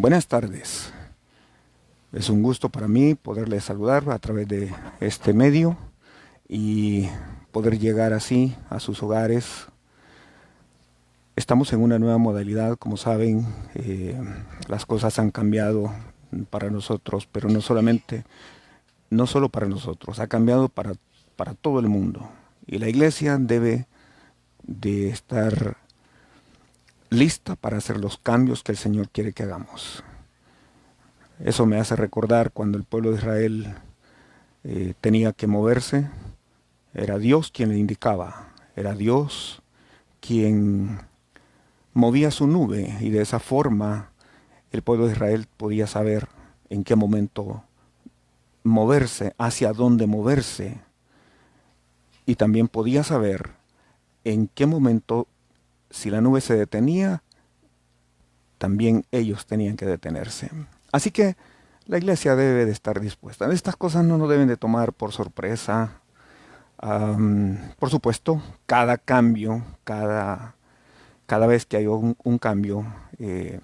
Buenas tardes. Es un gusto para mí poderles saludar a través de este medio y poder llegar así a sus hogares. Estamos en una nueva modalidad, como saben, eh, las cosas han cambiado para nosotros, pero no solamente, no solo para nosotros, ha cambiado para, para todo el mundo. Y la iglesia debe de estar lista para hacer los cambios que el Señor quiere que hagamos. Eso me hace recordar cuando el pueblo de Israel eh, tenía que moverse, era Dios quien le indicaba, era Dios quien movía su nube y de esa forma el pueblo de Israel podía saber en qué momento moverse, hacia dónde moverse y también podía saber en qué momento si la nube se detenía, también ellos tenían que detenerse. Así que la iglesia debe de estar dispuesta. Estas cosas no nos deben de tomar por sorpresa. por supuesto, cada cambio, cada, cada vez que hay un, cambio, eh,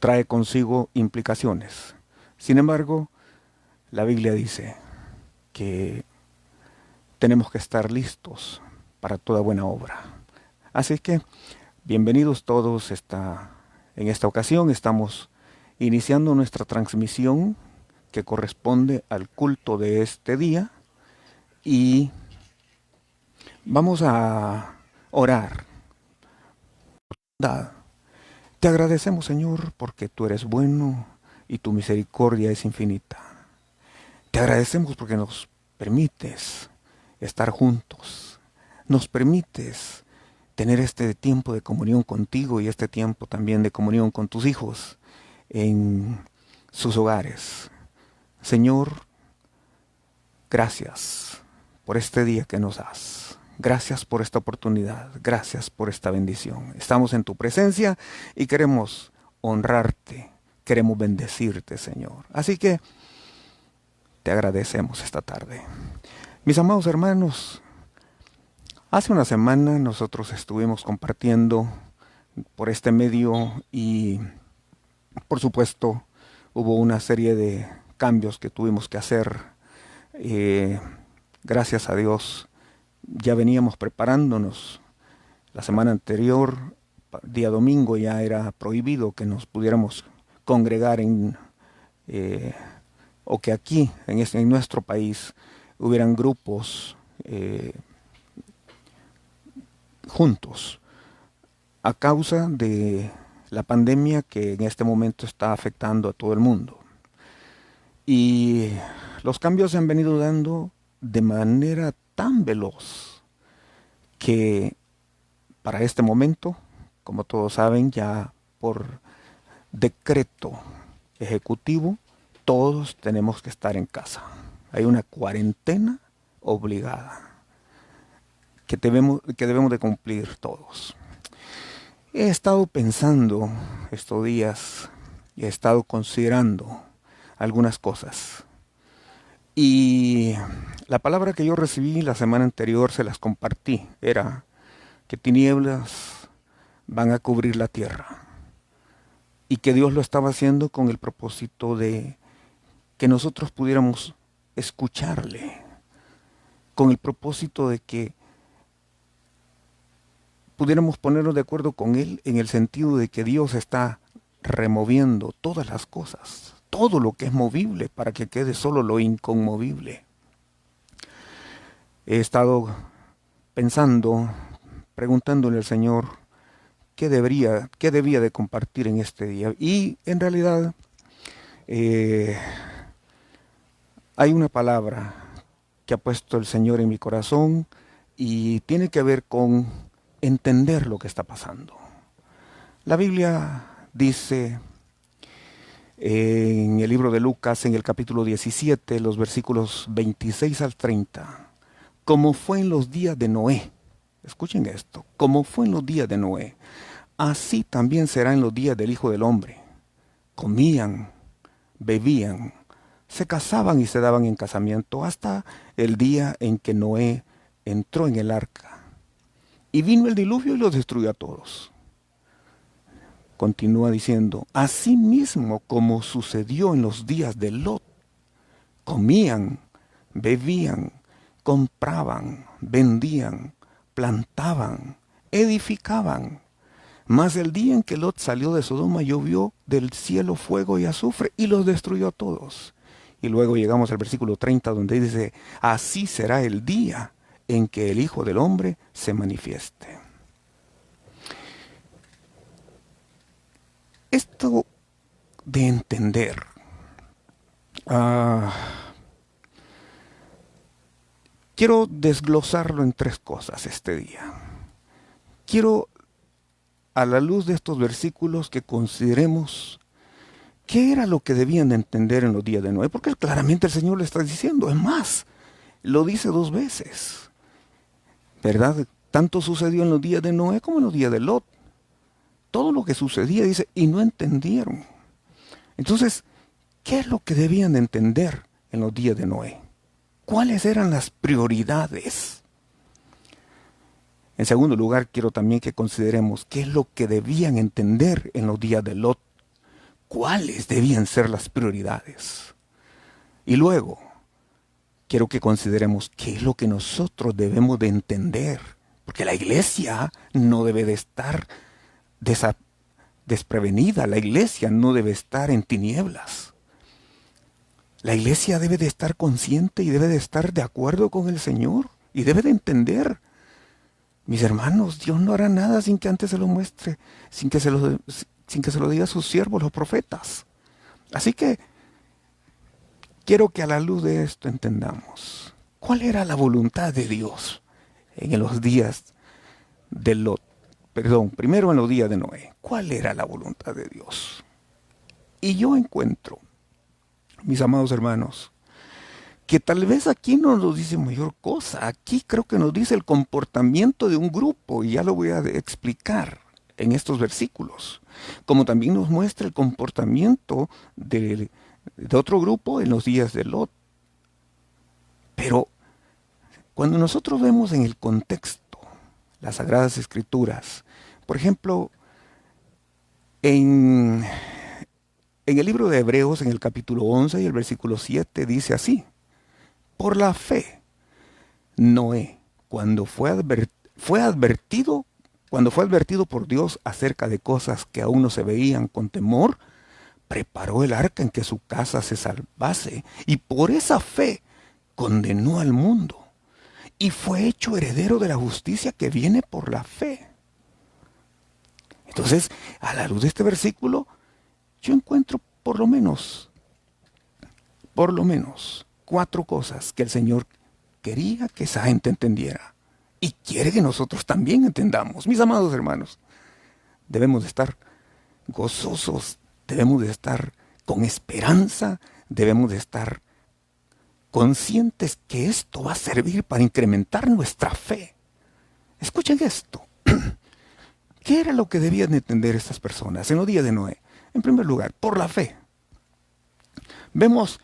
trae consigo implicaciones. Sin embargo, la Biblia dice que tenemos que estar listos para toda buena obra. Así que, bienvenidos todos. Esta, en esta ocasión estamos iniciando nuestra transmisión que corresponde al culto de este día y vamos a orar. Te agradecemos Señor porque tú eres bueno y tu misericordia es infinita. Te agradecemos porque nos permites estar juntos. Nos permites tener este tiempo de comunión contigo y este tiempo también de comunión con tus hijos en sus hogares. Señor, gracias por este día que nos das. Gracias por esta oportunidad. Gracias por esta bendición. Estamos en tu presencia y queremos honrarte. Queremos bendecirte, Señor. Así que te agradecemos esta tarde. Mis amados hermanos, Hace una semana nosotros estuvimos compartiendo por este medio y por supuesto hubo una serie de cambios que tuvimos que hacer. Eh, gracias a Dios ya veníamos preparándonos. La semana anterior, día domingo, ya era prohibido que nos pudiéramos congregar en, eh, o que aquí, en, este, en nuestro país, hubieran grupos eh, juntos a causa de la pandemia que en este momento está afectando a todo el mundo. Y los cambios se han venido dando de manera tan veloz que para este momento, como todos saben, ya por decreto ejecutivo, todos tenemos que estar en casa. Hay una cuarentena obligada que debemos, que debemos de cumplir todos. He estado pensando estos días y he estado considerando algunas cosas. Y la palabra que yo recibí la semana anterior se las compartí. Era que tinieblas van a cubrir la tierra. Y que Dios lo estaba haciendo con el propósito de que nosotros pudiéramos escucharle. Con el propósito de que pudiéramos ponernos de acuerdo con él en el sentido de que Dios está removiendo todas las cosas, todo lo que es movible para que quede solo lo inconmovible. He estado pensando, preguntándole al Señor qué debería, qué debía de compartir en este día. Y en realidad eh, hay una palabra que ha puesto el Señor en mi corazón y tiene que ver con entender lo que está pasando. La Biblia dice en el libro de Lucas, en el capítulo 17, los versículos 26 al 30, como fue en los días de Noé. Escuchen esto, como fue en los días de Noé, así también será en los días del Hijo del Hombre. Comían, bebían, se casaban y se daban en casamiento hasta el día en que Noé entró en el arca y vino el diluvio y los destruyó a todos. continúa diciendo, así mismo como sucedió en los días de Lot, comían, bebían, compraban, vendían, plantaban, edificaban. Mas el día en que Lot salió de Sodoma llovió del cielo fuego y azufre y los destruyó a todos. Y luego llegamos al versículo 30 donde dice, así será el día en que el Hijo del Hombre se manifieste. Esto de entender ah, quiero desglosarlo en tres cosas este día. Quiero, a la luz de estos versículos, que consideremos qué era lo que debían de entender en los días de Noé, porque claramente el Señor le está diciendo, es más, lo dice dos veces. ¿Verdad? Tanto sucedió en los días de Noé como en los días de Lot. Todo lo que sucedía, dice, y no entendieron. Entonces, ¿qué es lo que debían de entender en los días de Noé? ¿Cuáles eran las prioridades? En segundo lugar, quiero también que consideremos qué es lo que debían entender en los días de Lot. ¿Cuáles debían ser las prioridades? Y luego, quiero que consideremos qué es lo que nosotros debemos de entender, porque la iglesia no debe de estar desprevenida, la iglesia no debe estar en tinieblas. La iglesia debe de estar consciente y debe de estar de acuerdo con el Señor y debe de entender. Mis hermanos, Dios no hará nada sin que antes se lo muestre, sin que se lo, sin que se lo diga a sus siervos, los profetas. Así que Quiero que a la luz de esto entendamos cuál era la voluntad de Dios en los días de Lot. Perdón, primero en los días de Noé. ¿Cuál era la voluntad de Dios? Y yo encuentro, mis amados hermanos, que tal vez aquí no nos dice mayor cosa. Aquí creo que nos dice el comportamiento de un grupo y ya lo voy a explicar en estos versículos. Como también nos muestra el comportamiento de de otro grupo en los días de Lot. Pero cuando nosotros vemos en el contexto las Sagradas Escrituras, por ejemplo, en, en el libro de Hebreos, en el capítulo 11 y el versículo 7, dice así, por la fe, Noé, cuando fue, fue advertido, cuando fue advertido por Dios acerca de cosas que aún no se veían con temor, preparó el arca en que su casa se salvase y por esa fe condenó al mundo y fue hecho heredero de la justicia que viene por la fe. Entonces, a la luz de este versículo, yo encuentro por lo menos, por lo menos, cuatro cosas que el Señor quería que esa gente entendiera y quiere que nosotros también entendamos. Mis amados hermanos, debemos de estar gozosos debemos de estar con esperanza, debemos de estar conscientes que esto va a servir para incrementar nuestra fe. Escuchen esto. ¿Qué era lo que debían entender estas personas en los días de Noé? En primer lugar, por la fe. Vemos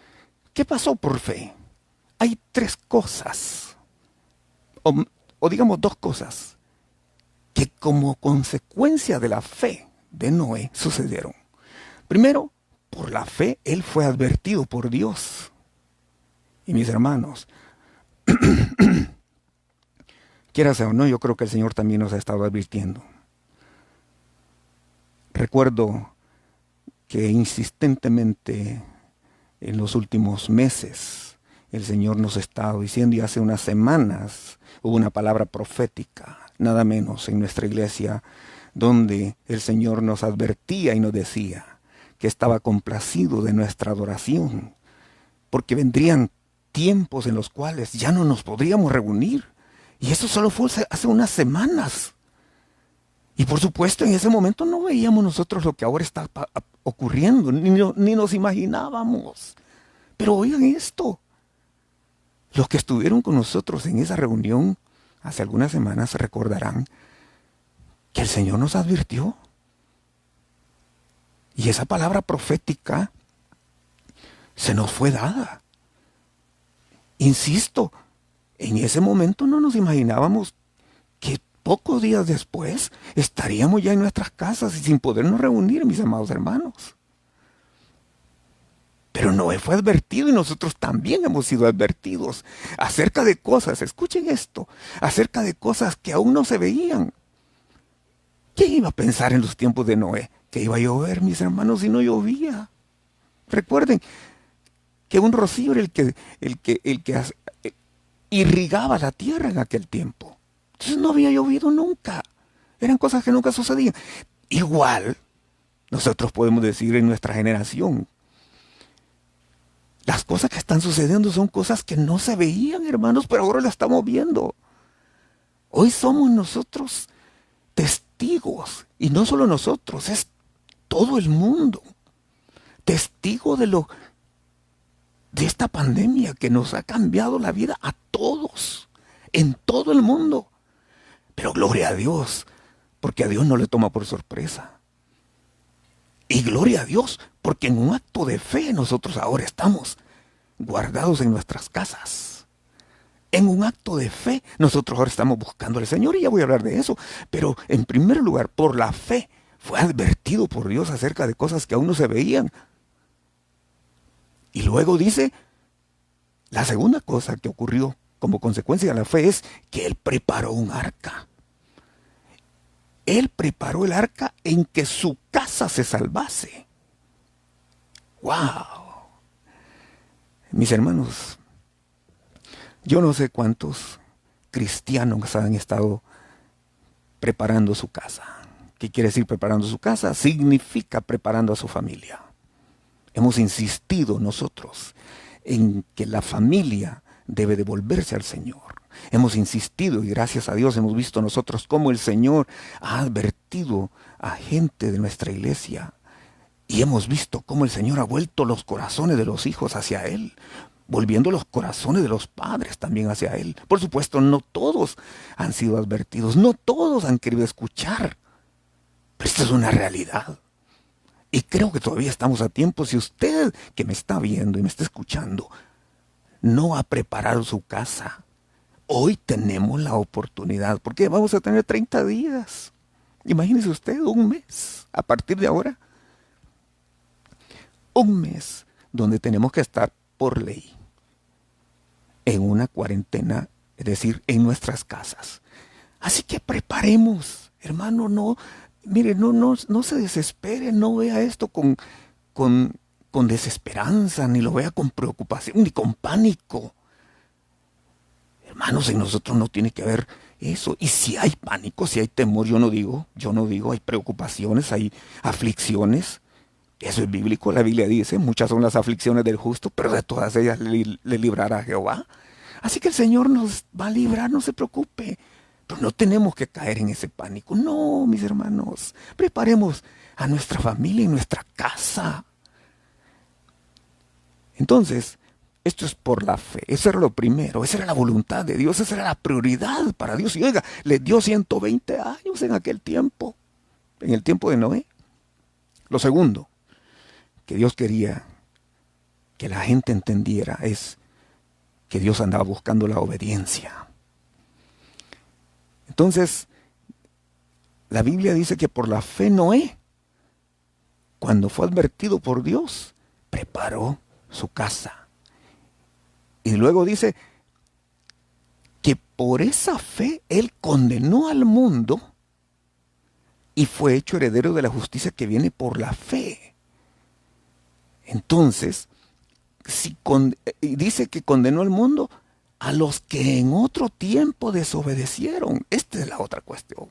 qué pasó por fe. Hay tres cosas, o, o digamos dos cosas, que como consecuencia de la fe de Noé sucedieron. Primero, por la fe, él fue advertido por Dios. Y mis hermanos, quieras o no, yo creo que el Señor también nos ha estado advirtiendo. Recuerdo que insistentemente en los últimos meses el Señor nos ha estado diciendo y hace unas semanas hubo una palabra profética, nada menos en nuestra iglesia, donde el Señor nos advertía y nos decía, que estaba complacido de nuestra adoración, porque vendrían tiempos en los cuales ya no nos podríamos reunir. Y eso solo fue hace unas semanas. Y por supuesto en ese momento no veíamos nosotros lo que ahora está ocurriendo, ni, ni nos imaginábamos. Pero oigan esto, los que estuvieron con nosotros en esa reunión hace algunas semanas recordarán que el Señor nos advirtió y esa palabra profética se nos fue dada. Insisto, en ese momento no nos imaginábamos que pocos días después estaríamos ya en nuestras casas y sin podernos reunir, mis amados hermanos. Pero Noé fue advertido y nosotros también hemos sido advertidos acerca de cosas, escuchen esto, acerca de cosas que aún no se veían. ¿Quién iba a pensar en los tiempos de Noé? Que iba a llover, mis hermanos, y no llovía. Recuerden que un rocío era el que, el que, el que eh, irrigaba la tierra en aquel tiempo. Entonces no había llovido nunca. Eran cosas que nunca sucedían. Igual, nosotros podemos decir en nuestra generación, las cosas que están sucediendo son cosas que no se veían, hermanos, pero ahora las estamos viendo. Hoy somos nosotros testigos, y no solo nosotros, todo el mundo, testigo de lo de esta pandemia que nos ha cambiado la vida a todos, en todo el mundo. Pero gloria a Dios, porque a Dios no le toma por sorpresa. Y gloria a Dios, porque en un acto de fe nosotros ahora estamos guardados en nuestras casas. En un acto de fe nosotros ahora estamos buscando al Señor y ya voy a hablar de eso. Pero en primer lugar, por la fe, fue advertido por Dios acerca de cosas que aún no se veían. Y luego dice, la segunda cosa que ocurrió como consecuencia de la fe es que Él preparó un arca. Él preparó el arca en que su casa se salvase. ¡Wow! Mis hermanos, yo no sé cuántos cristianos han estado preparando su casa. ¿Qué quiere decir preparando su casa? Significa preparando a su familia. Hemos insistido nosotros en que la familia debe devolverse al Señor. Hemos insistido y gracias a Dios hemos visto nosotros cómo el Señor ha advertido a gente de nuestra iglesia y hemos visto cómo el Señor ha vuelto los corazones de los hijos hacia Él, volviendo los corazones de los padres también hacia Él. Por supuesto, no todos han sido advertidos, no todos han querido escuchar, esto es una realidad. Y creo que todavía estamos a tiempo. Si usted que me está viendo y me está escuchando no ha preparado su casa, Hoy tenemos la oportunidad, porque vamos a tener 30 días. Imagínese usted, un mes a partir de ahora. Un mes donde tenemos que estar por ley en una cuarentena, es decir, en nuestras casas. Así que preparemos, hermano, no, mire, no, no, no se desespere, no vea esto con, con, con desesperanza, ni lo vea con preocupación, ni con pánico. Hermanos, en nosotros no tiene que haber eso. Y si hay pánico, si hay temor, yo no digo, yo no digo, hay preocupaciones, hay aflicciones. Eso es bíblico, la Biblia dice, muchas son las aflicciones del justo, pero de todas ellas le, librará Jehová. Así que el Señor nos va a librar, no se preocupe. No tenemos que caer en ese pánico. No, mis hermanos, preparemos a nuestra familia y nuestra casa. Entonces, esto es por la fe. Eso era lo primero. Esa era la voluntad de Dios. Esa era la prioridad para Dios. Y oiga, le dio 120 años en aquel tiempo. En el tiempo de Noé. Lo segundo que Dios quería que la gente entendiera es que Dios andaba buscando la obediencia. Entonces, la Biblia dice que por la fe Noé, cuando fue advertido por Dios, preparó su casa y luego dice que por esa fe Él condenó al mundo y fue hecho heredero de la justicia que viene por la fe. Entonces, si dice que condenó al mundo a los que en otro tiempo desobedecieron. Esta es la otra cuestión.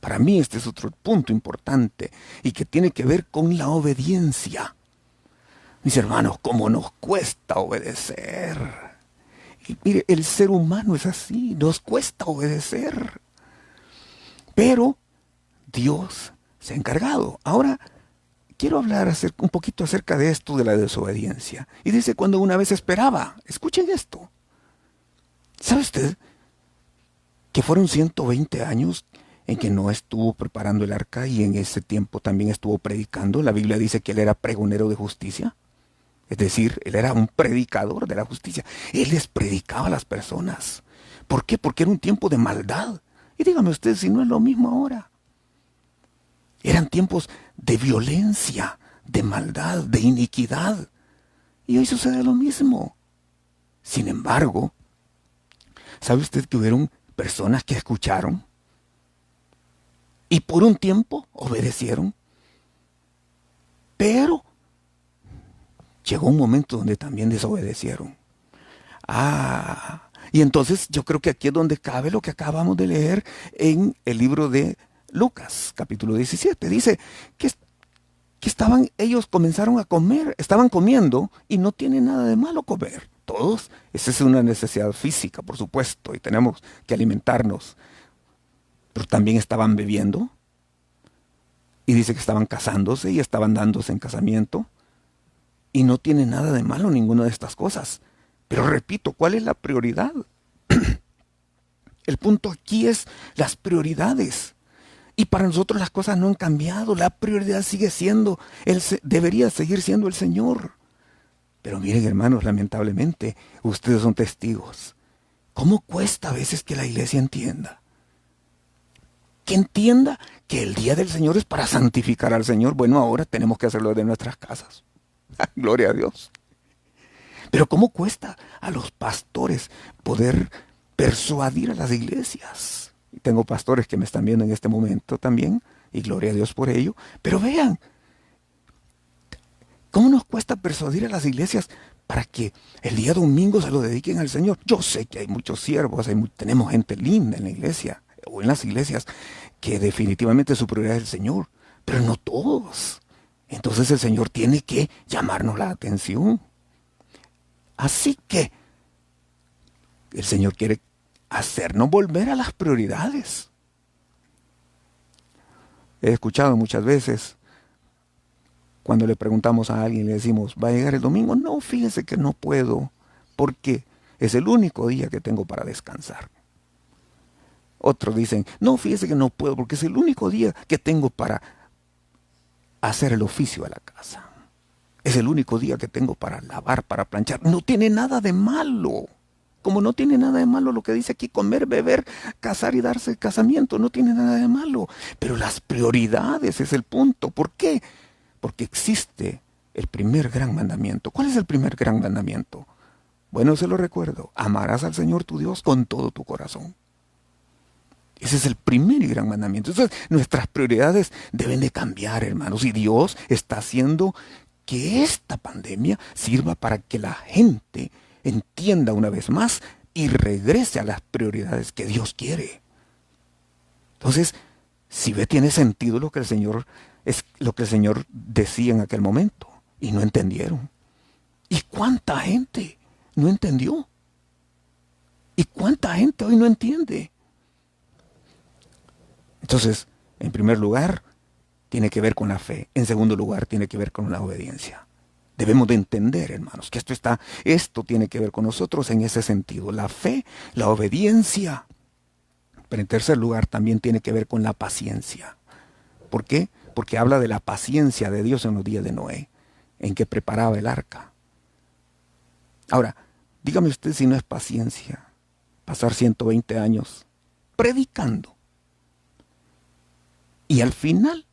Para mí este es otro punto importante y que tiene que ver con la obediencia. Mis hermanos, cómo nos cuesta obedecer. Y mire, el ser humano es así, nos cuesta obedecer. Pero Dios se ha encargado. Ahora, quiero hablar un poquito acerca de esto de la desobediencia. Y dice cuando una vez esperaba, escuchen esto. ¿Sabe usted que fueron 120 años en que no estuvo preparando el arca y en ese tiempo también estuvo predicando? La Biblia dice que él era pregonero de justicia. Es decir, él era un predicador de la justicia. Él les predicaba a las personas. ¿Por qué? Porque era un tiempo de maldad. Y dígame usted si no es lo mismo ahora. Eran tiempos de violencia, de maldad, de iniquidad. Y hoy sucede lo mismo. Sin embargo, ¿sabe usted que hubieron personas que escucharon? Y por un tiempo obedecieron. Pero llegó un momento donde también desobedecieron. Ah, y entonces yo creo que aquí es donde cabe lo que acabamos de leer en el libro de Lucas, capítulo 17. Dice que, que estaban, ellos comenzaron a comer, estaban comiendo y no tiene nada de malo comer. Todos, esa es una necesidad física, por supuesto, y tenemos que alimentarnos. Pero también estaban bebiendo. Y dice que estaban casándose y estaban dándose en casamiento. Y no tiene nada de malo ninguna de estas cosas. Pero repito, ¿cuál es la prioridad? El punto aquí es las prioridades. Y para nosotros las cosas no han cambiado. La prioridad sigue siendo, él debería seguir siendo el Señor. Pero miren hermanos, lamentablemente, ustedes son testigos. ¿Cómo cuesta a veces que la iglesia entienda? Que entienda que el día del Señor es para santificar al Señor. Bueno, ahora tenemos que hacerlo de nuestras casas. Gloria a Dios. Pero ¿cómo cuesta a los pastores poder persuadir a las iglesias? Tengo pastores que me están viendo en este momento también, y gloria a Dios por ello. Pero vean, ¿cómo nos cuesta persuadir a las iglesias para que el día domingo se lo dediquen al Señor? Yo sé que hay muchos siervos, tenemos gente linda en la iglesia o en las iglesias que definitivamente su prioridad es el Señor, pero no todos. Entonces el Señor tiene que llamarnos la atención. Así que el Señor quiere hacernos volver a las prioridades. He escuchado muchas veces cuando le preguntamos a alguien, le decimos, ¿va a llegar el domingo? No, fíjese que no puedo, porque es el único día que tengo para descansar. Otros dicen, no, fíjese que no puedo, porque es el único día que tengo para hacer el oficio a la casa. Es el único día que tengo para lavar, para planchar. No tiene nada de malo. Como no tiene nada de malo lo que dice aquí, comer, beber, casar y darse casamiento, no tiene nada de malo. Pero las prioridades es el punto. ¿Por qué? Porque existe el primer gran mandamiento. ¿Cuál es el primer gran mandamiento? Bueno, se lo recuerdo. Amarás al Señor tu Dios con todo tu corazón. Ese es el primer y gran mandamiento. Entonces, nuestras prioridades deben de cambiar, hermanos. Y Dios está haciendo que esta pandemia sirva para que la gente entienda una vez más y regrese a las prioridades que Dios quiere. Entonces, si ve, tiene sentido lo que el Señor es lo que el Señor decía en aquel momento y no entendieron. ¿Y cuánta gente no entendió? ¿Y cuánta gente hoy no entiende? Entonces, en primer lugar, tiene que ver con la fe. En segundo lugar, tiene que ver con la obediencia. Debemos de entender, hermanos, que esto está, esto tiene que ver con nosotros en ese sentido. La fe, la obediencia. Pero en tercer lugar también tiene que ver con la paciencia. ¿Por qué? Porque habla de la paciencia de Dios en los días de Noé, en que preparaba el arca. Ahora, dígame usted si no es paciencia pasar 120 años predicando. Y al final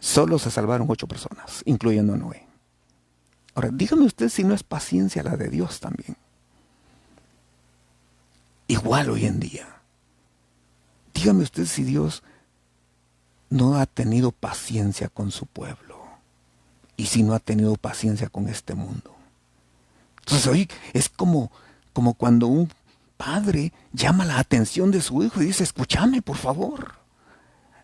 solo se salvaron ocho personas, incluyendo a Noé. Ahora, dígame usted si no es paciencia la de Dios también. Igual hoy en día. Dígame usted si Dios no ha tenido paciencia con su pueblo y si no ha tenido paciencia con este mundo. Entonces hoy es como, como cuando un padre llama la atención de su hijo y dice, escúchame por favor.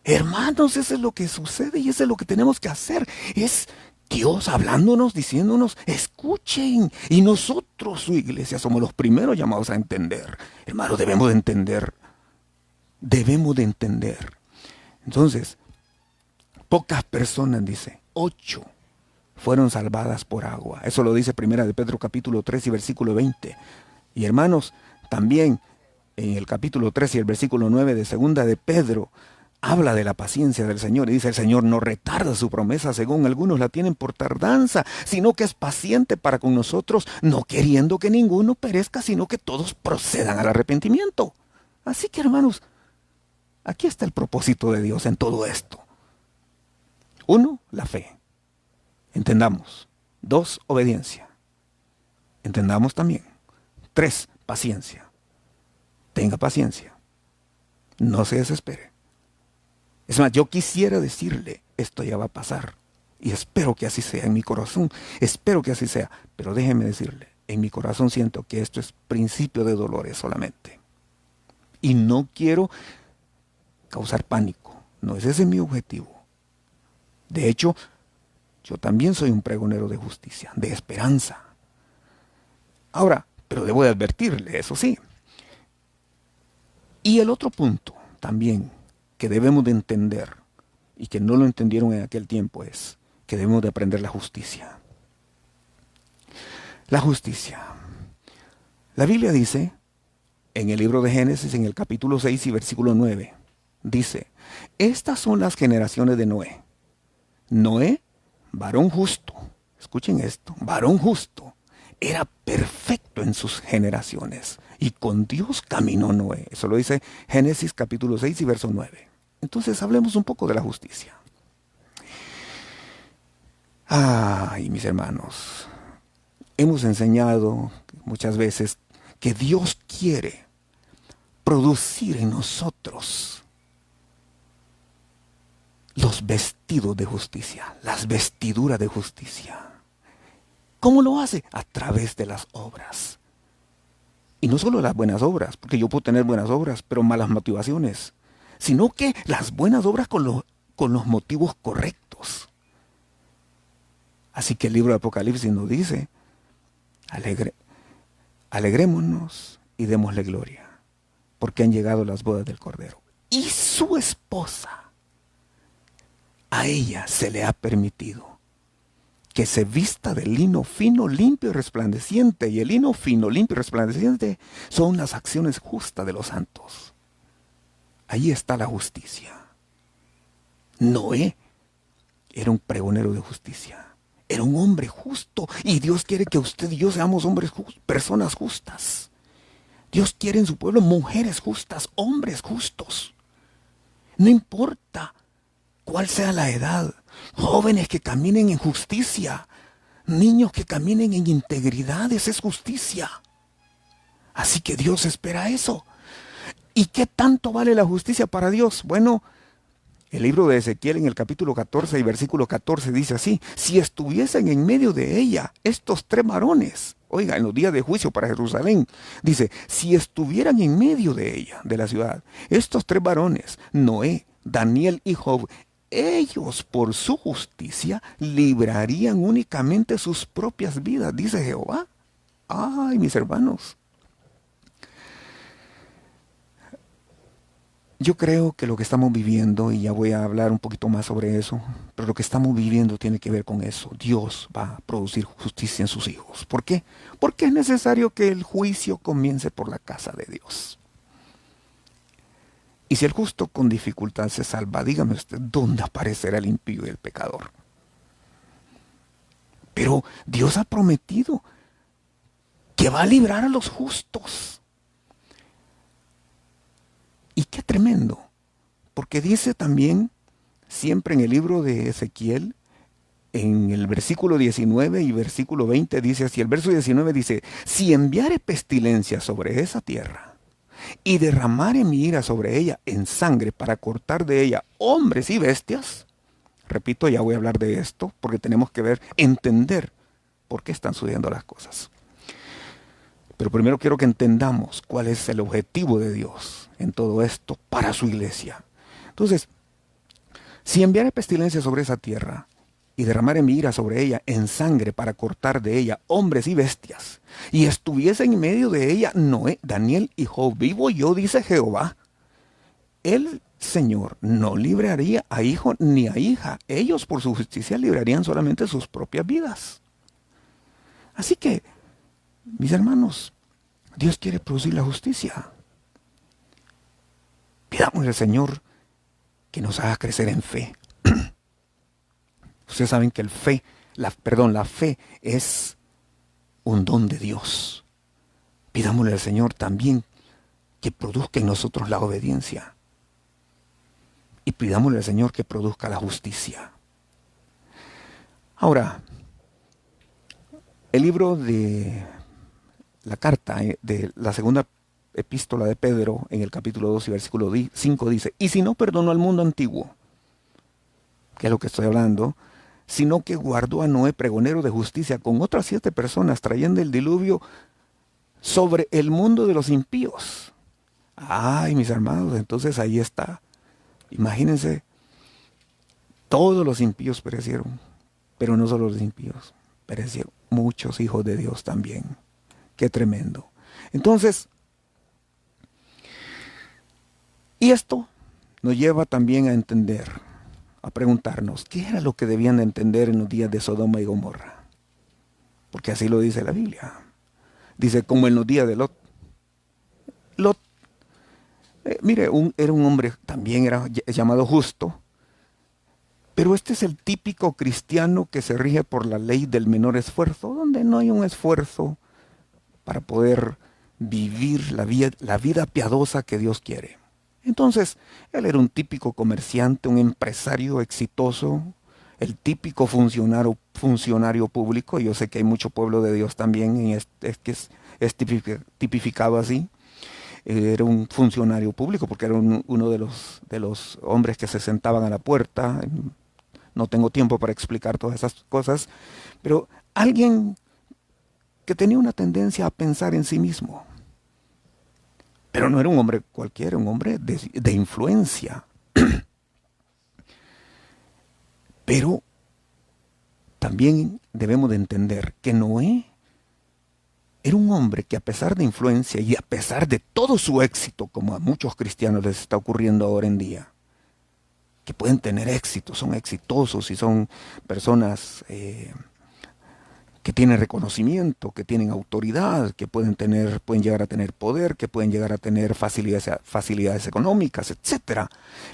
Hermanos, eso es lo que sucede y eso es lo que tenemos que hacer. Es Dios hablándonos, diciéndonos, escuchen. Y nosotros, su iglesia, somos los primeros llamados a entender. Hermano, debemos de entender. Debemos de entender. Entonces, pocas personas, dice, ocho, fueron salvadas por agua. Eso lo dice Primera de Pedro capítulo 3 y versículo 20. Y hermanos, también en el capítulo 3 y el versículo 9 de Segunda de Pedro, habla de la paciencia del Señor y dice, el Señor no retarda su promesa según algunos la tienen por tardanza, sino que es paciente para con nosotros, no queriendo que ninguno perezca, sino que todos procedan al arrepentimiento. Así que hermanos, Aquí está el propósito de Dios en todo esto. Uno, la fe. Entendamos. Dos, obediencia. Entendamos también. Tres, paciencia. Tenga paciencia. No se desespere. Es más, yo quisiera decirle, esto ya va a pasar. Y espero que así sea en mi corazón. Espero que así sea. Pero déjeme decirle, en mi corazón siento que esto es principio de dolores solamente. Y no quiero causar pánico. No es ese mi objetivo. De hecho, yo también soy un pregonero de justicia, de esperanza. Ahora, pero debo de advertirle, eso sí. Y el otro punto también que debemos de entender y que no lo entendieron en aquel tiempo es que debemos de aprender la justicia. La justicia. La Biblia dice, en el libro de Génesis, en el capítulo 6 y versículo 9, dice, estas son las generaciones de Noé. Noé, varón justo, escuchen esto, varón justo, era perfecto en sus generaciones y con Dios caminó Noé. Eso lo dice Génesis capítulo 6 y verso 9. Entonces hablemos un poco de la justicia. Ay, mis hermanos, hemos enseñado muchas veces que Dios quiere producir en nosotros los vestidos de justicia, las vestiduras de justicia. ¿Cómo lo hace? A través de las obras. Y no solo las buenas obras, porque yo puedo tener buenas obras, pero malas motivaciones, sino que las buenas obras con, los, con los motivos correctos. Así que el libro de Apocalipsis nos dice, alegrémonos y démosle gloria, porque han llegado las bodas del Cordero. Y su esposa, a ella se le ha permitido que se vista de lino fino, limpio y resplandeciente. Y el lino fino, limpio y resplandeciente son las acciones justas de los santos. Ahí está la justicia. Noé era un pregonero de justicia. Era un hombre justo. Y Dios quiere que usted y yo seamos hombres justos, personas justas. Dios quiere en su pueblo mujeres justas, hombres justos. No importa cuál sea la edad, jóvenes que caminen en justicia, niños que caminen en integridad, esa es justicia. Así que Dios espera eso. ¿Y qué tanto vale la justicia para Dios? Bueno, el libro de Ezequiel en el capítulo 14 y versículo 14 dice así, si estuviesen en medio de ella estos tres varones, oiga, en los días de juicio para Jerusalén, dice, si estuvieran en medio de ella, de la ciudad, estos tres varones, Noé, Daniel y Job, ellos por su justicia librarían únicamente sus propias vidas, dice Jehová. Ay, mis hermanos. Yo creo que lo que estamos viviendo, y ya voy a hablar un poquito más sobre eso, pero lo que estamos viviendo tiene que ver con eso. Dios va a producir justicia en sus hijos. ¿Por qué? Porque es necesario que el juicio comience por la casa de Dios. Y si el justo con dificultad se salva, dígame usted, ¿dónde aparecerá el impío y el pecador? Pero Dios ha prometido que va a librar a los justos. Y qué tremendo, porque dice también, siempre en el libro de Ezequiel, en el versículo 19 y versículo 20 dice así, el verso 19 dice, si enviare pestilencia sobre esa tierra, y derramaré mi ira sobre ella en sangre para cortar de ella hombres y bestias. Repito, ya voy a hablar de esto porque tenemos que ver, entender por qué están sucediendo las cosas. Pero primero quiero que entendamos cuál es el objetivo de Dios en todo esto para su iglesia. Entonces, si enviare pestilencia sobre esa tierra y derramar mi ira sobre ella en sangre para cortar de ella hombres y bestias, y estuviese en medio de ella Noé, Daniel y Job, vivo yo, dice Jehová, el Señor no libraría a hijo ni a hija, ellos por su justicia librarían solamente sus propias vidas. Así que, mis hermanos, Dios quiere producir la justicia. Pidamos al Señor que nos haga crecer en fe. Ustedes saben que el fe, la, perdón, la fe es un don de Dios. Pidámosle al Señor también que produzca en nosotros la obediencia. y pidámosle al Señor que produzca la justicia. Ahora, el libro de la carta eh, de la segunda epístola de Pedro en el capítulo 2 y versículo 5 dice, y si no perdonó al mundo antiguo, que es lo que estoy hablando, sino que guardó a Noé pregonero de justicia con otras siete personas trayendo el diluvio sobre el mundo de los impíos. Ay, mis hermanos, entonces ahí está. Imagínense, todos los impíos perecieron, pero no solo los impíos, perecieron muchos hijos de Dios también. Qué tremendo. Entonces, y esto nos lleva también a entender, a preguntarnos, ¿qué era lo que debían de entender en los días de Sodoma y Gomorra? Porque así lo dice la Biblia. Dice, como en los días de Lot. Lot, eh, mire, era un hombre, también era llamado justo, pero este es el típico cristiano que se rige por la ley del menor esfuerzo, donde no hay un esfuerzo para poder vivir la vida, la vida piadosa que Dios quiere. Entonces, él era un típico comerciante, un empresario exitoso, el típico funcionario, funcionario público. Yo sé que hay mucho pueblo de Dios también, y es, que es, tipificado así. Era un funcionario público porque era uno de los, de los hombres que se sentaban a la puerta. No tengo tiempo para explicar todas esas cosas, pero alguien que tenía una tendencia a pensar en sí mismo pero no era un hombre cualquiera, un hombre de, influencia. Pero también debemos de entender que Noé era un hombre que a pesar de influencia y a pesar de todo su éxito, como a muchos cristianos les está ocurriendo ahora en día, que pueden tener éxito, son exitosos y son personas eh, que tienen reconocimiento, que tienen autoridad, que pueden tener, pueden llegar a tener poder, que pueden llegar a tener facilidades, facilidades económicas, etc.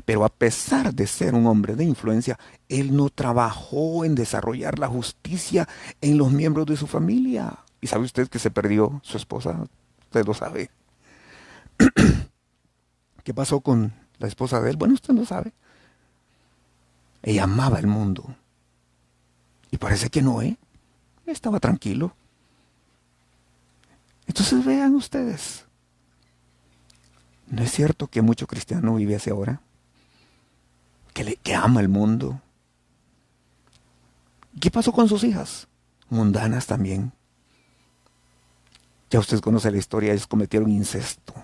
Pero a pesar de ser un hombre de influencia, él no trabajó en desarrollar la justicia en los miembros de su familia. ¿Y sabe usted que se perdió su esposa? Usted lo sabe. ¿Qué pasó con la esposa de él? Bueno, usted no sabe. Ella amaba el mundo. Y parece que no, ¿eh? Estaba tranquilo. Entonces vean ustedes, ¿no es cierto que mucho cristiano vive así ahora? Que, le, que ama el mundo. ¿Qué pasó con sus hijas? Mundanas también. Ya usted conoce la historia, ellos cometieron incesto.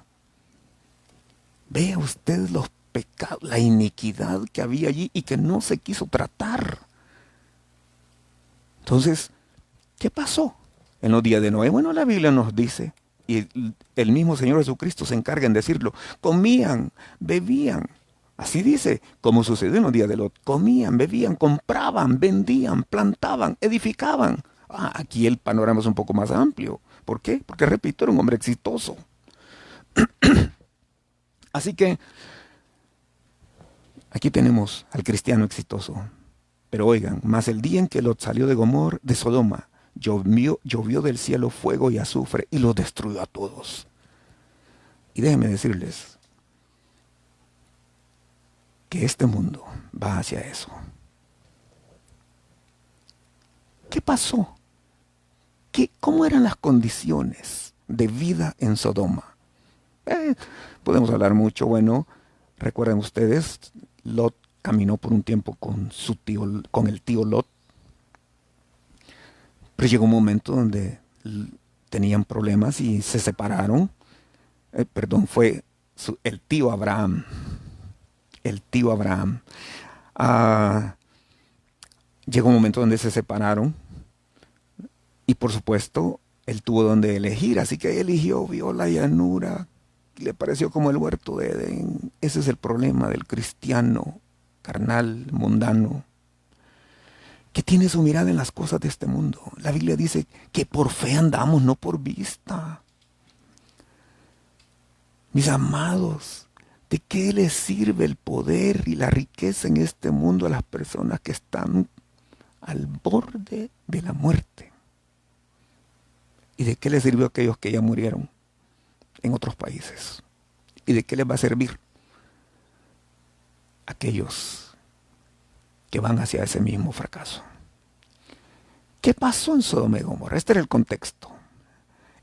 Vea usted los pecados, la iniquidad que había allí y que no se quiso tratar. Entonces, ¿Qué pasó en los días de Noé? Bueno, la Biblia nos dice, y el mismo Señor Jesucristo se encarga en decirlo, comían, bebían. Así dice, como sucedió en los días de Lot, comían, bebían, compraban, vendían, plantaban, edificaban. Ah, aquí el panorama es un poco más amplio. ¿Por qué? Porque, repito, era un hombre exitoso. Así que aquí tenemos al cristiano exitoso. Pero oigan, más el día en que Lot salió de Gomor, de Sodoma, llovió, llovió del cielo fuego y azufre y los destruyó a todos. Y déjenme decirles que este mundo va hacia eso. ¿Qué pasó? ¿Qué, ¿Cómo eran las condiciones de vida en Sodoma? Eh, podemos hablar mucho, bueno, recuerden ustedes, Lot caminó por un tiempo con su tío, con el tío Lot, pero llegó un momento donde tenían problemas y se separaron. Eh, perdón, fue el tío Abraham. El tío Abraham. Ah, llegó un momento donde se separaron. Y por supuesto, él tuvo donde elegir. Así que eligió, vio la llanura. Le pareció como el huerto de Edén. Ese es el problema del cristiano carnal, mundano que tiene su mirada en las cosas de este mundo. La Biblia dice que por fe andamos, no por vista. Mis amados, ¿de qué les sirve el poder y la riqueza en este mundo a las personas que están al borde de la muerte? ¿Y de qué les sirvió a aquellos que ya murieron en otros países? ¿Y de qué les va a servir aquellos que van hacia ese mismo fracaso. ¿Qué pasó en Sodoma y Gomorra? Este era el contexto.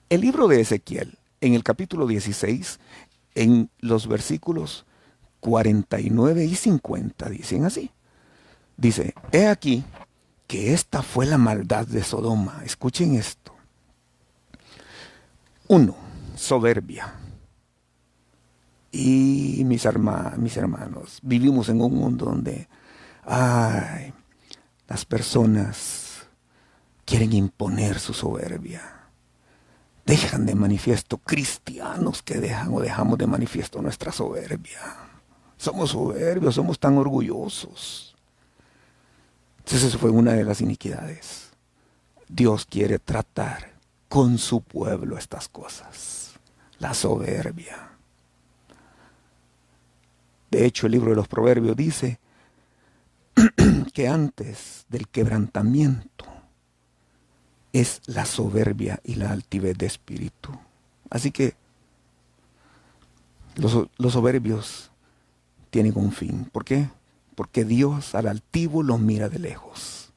El libro de Ezequiel, en el capítulo 16, en los versículos 49 y 50, dicen así. Dice, he aquí que esta fue la maldad de Sodoma. Escuchen esto. Uno, soberbia. Y mis, hermanos, vivimos en un mundo donde ay, las personas quieren imponer su soberbia. Dejan de manifiesto cristianos que dejan o dejamos de manifiesto nuestra soberbia. Somos soberbios, somos tan orgullosos. Entonces eso fue una de las iniquidades. Dios quiere tratar con su pueblo estas cosas. La soberbia. De hecho, el libro de los Proverbios dice que antes del quebrantamiento es la soberbia y la altivez de espíritu. Así que los, los soberbios tienen un fin. ¿Por qué? Porque Dios al altivo lo mira de lejos.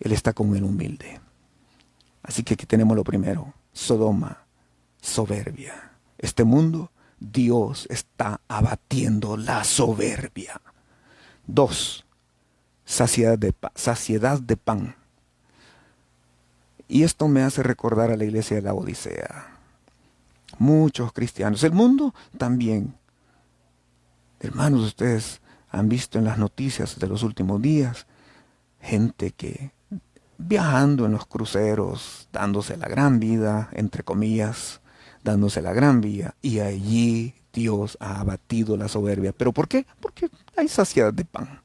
Él está con el humilde. Así que aquí tenemos lo primero. Sodoma, soberbia. Este mundo, Dios está abatiendo la soberbia. Dos, saciedad de, saciedad de pan. Y esto me hace recordar a la iglesia de la Odisea. Muchos cristianos, el mundo también. Hermanos, ustedes han visto en las noticias de los últimos días gente que viajando en los cruceros, dándose la gran vida, entre comillas, dándose la gran vida, y allí Dios ha abatido la soberbia. ¿Pero por qué? Porque hay saciedad de pan.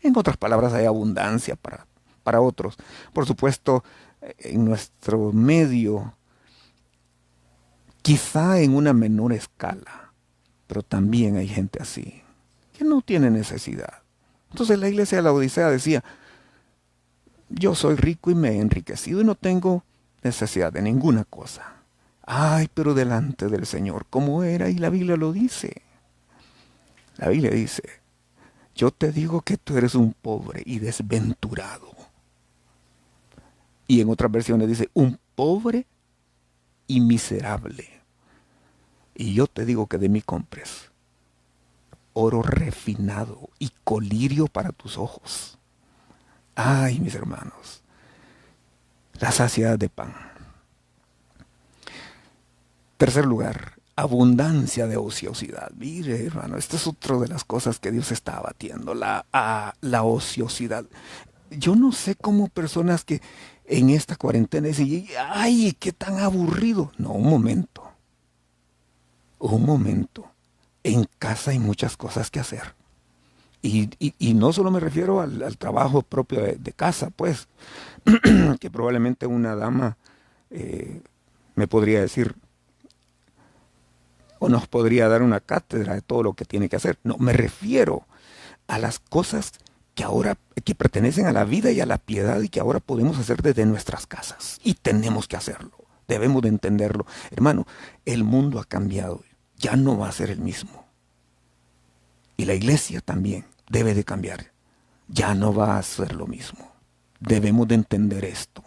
En otras palabras, hay abundancia para, para otros. Por supuesto, en nuestro medio, quizá en una menor escala, pero también hay gente así, que no tiene necesidad. Entonces la iglesia de la Odisea decía, yo soy rico y me he enriquecido y no tengo necesidad de ninguna cosa. Ay, pero delante del Señor, ¿cómo era? Y la Biblia lo dice. La Biblia dice, yo te digo que tú eres un pobre y desventurado. Y en otras versiones dice, un pobre y miserable. Y yo te digo que de mí compres oro refinado y colirio para tus ojos Ay, mis hermanos, la saciedad de pan. Tercer lugar, abundancia de ociosidad. Mire, hermano, esta es otra de las cosas que Dios está abatiendo, la, la ociosidad. Yo no sé cómo personas que en esta cuarentena dicen, ay, qué tan aburrido. No, un momento. Un momento. En casa hay muchas cosas que hacer. Y, no solo me refiero al, trabajo propio de, casa, pues, que probablemente una dama eh, me podría decir o nos podría dar una cátedra de todo lo que tiene que hacer. No, me refiero a las cosas que ahora que pertenecen a la vida y a la piedad y que ahora podemos hacer desde nuestras casas. Y tenemos que hacerlo. Debemos de entenderlo. Hermano, el mundo ha cambiado. Ya no va a ser el mismo. Y la iglesia también debe de cambiar. Ya no va a ser lo mismo. Debemos de entender esto.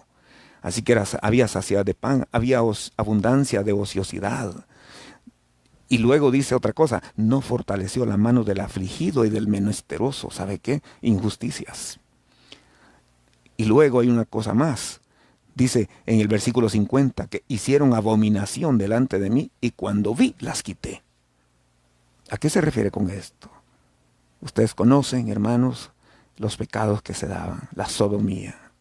Así que había saciedad de pan, había abundancia de ociosidad. Y luego dice otra cosa, no fortaleció la mano del afligido y del menesteroso. ¿Sabe qué? Injusticias. Y luego hay una cosa más. Dice en el versículo 50 que hicieron abominación delante de mí y cuando vi las quité. ¿A qué se refiere con esto? Ustedes conocen, hermanos, los pecados que se daban, la sodomía.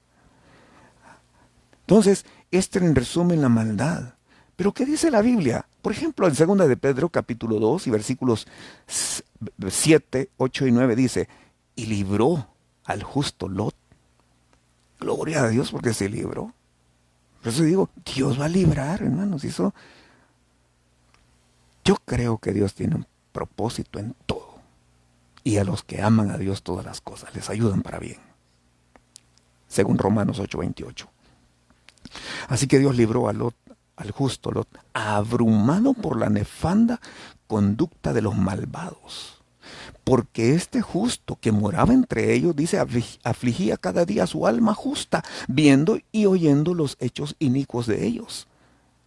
Entonces, este en resumen la maldad. Pero ¿qué dice la Biblia? Por ejemplo, en 2 de Pedro capítulo 2 y versículos 7, 8 y 9 dice, y libró al justo Lot. Gloria a Dios porque se libró. Por eso digo, Dios va a librar, hermanos. Eso, yo creo que Dios tiene un propósito en todo y a los que aman a Dios todas las cosas les ayudan para bien. Según Romanos 8:28. Así que Dios libró a Lot, al justo Lot, abrumado por la nefanda conducta de los malvados. porque este justo que moraba entre ellos, dice, afligía cada día su alma justa, viendo y oyendo los hechos inicuos de ellos.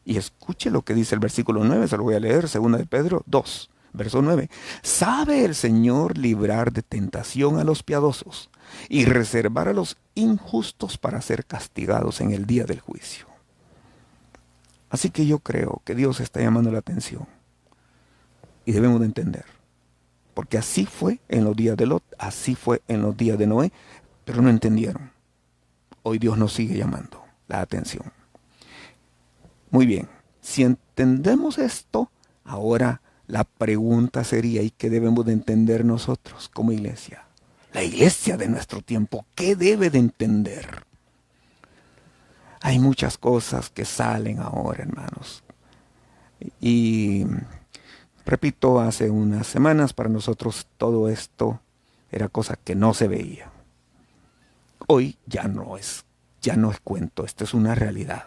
Y escuche lo que dice el versículo 9, se lo voy a leer, segunda de Pedro 2, verso 9. ¿Sabe el Señor librar de tentación a los piadosos y reservar a los injustos para ser castigados en el día del juicio? Así que yo creo que Dios está llamando la atención y debemos de entender porque así fue en los días de Lot, así fue en los días de Noé, pero no entendieron. Hoy Dios nos sigue llamando la atención. Muy bien, si entendemos esto, ahora la pregunta sería, ¿y qué debemos de entender nosotros como iglesia? La iglesia de nuestro tiempo, ¿qué debe de entender? Hay muchas cosas que salen ahora, hermanos. Y Repito, hace unas semanas para nosotros todo esto era cosa que no se veía. Hoy ya no es, ya no es cuento, esto es una realidad.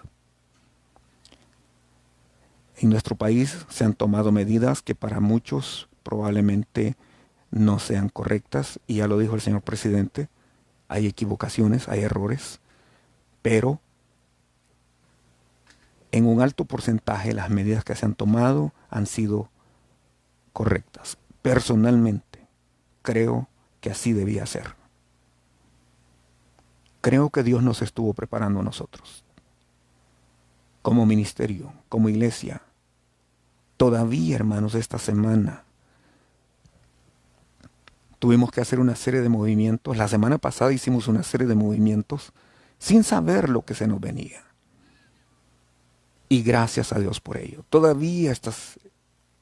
En nuestro país se han tomado medidas que para muchos probablemente no sean correctas, y ya lo dijo el señor presidente, hay equivocaciones, hay errores, pero en un alto porcentaje las medidas que se han tomado han sido correctas. Personalmente, creo que así debía ser. Creo que Dios nos estuvo preparando a nosotros. Como ministerio, como iglesia. Todavía, hermanos, esta semana tuvimos que hacer una serie de movimientos. La semana pasada hicimos una serie de movimientos sin saber lo que se nos venía. Y gracias a Dios por ello. Todavía estas,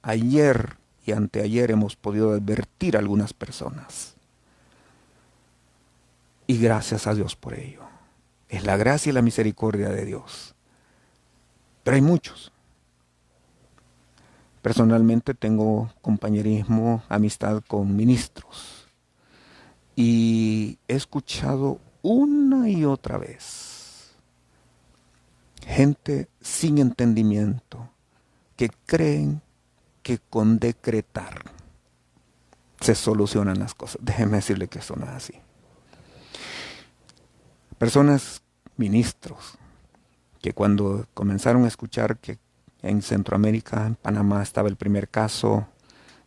ayer anteayer hemos podido advertir a algunas personas. Y gracias a Dios por ello. Es la gracia y la misericordia de Dios. Pero hay muchos. Personalmente tengo compañerismo, amistad con ministros. Y he escuchado una y otra vez gente sin entendimiento que creen que con decretar se solucionan las cosas. Déjeme decirle que eso no es así. Personas, ministros, que cuando comenzaron a escuchar que en Centroamérica, en Panamá estaba el primer caso,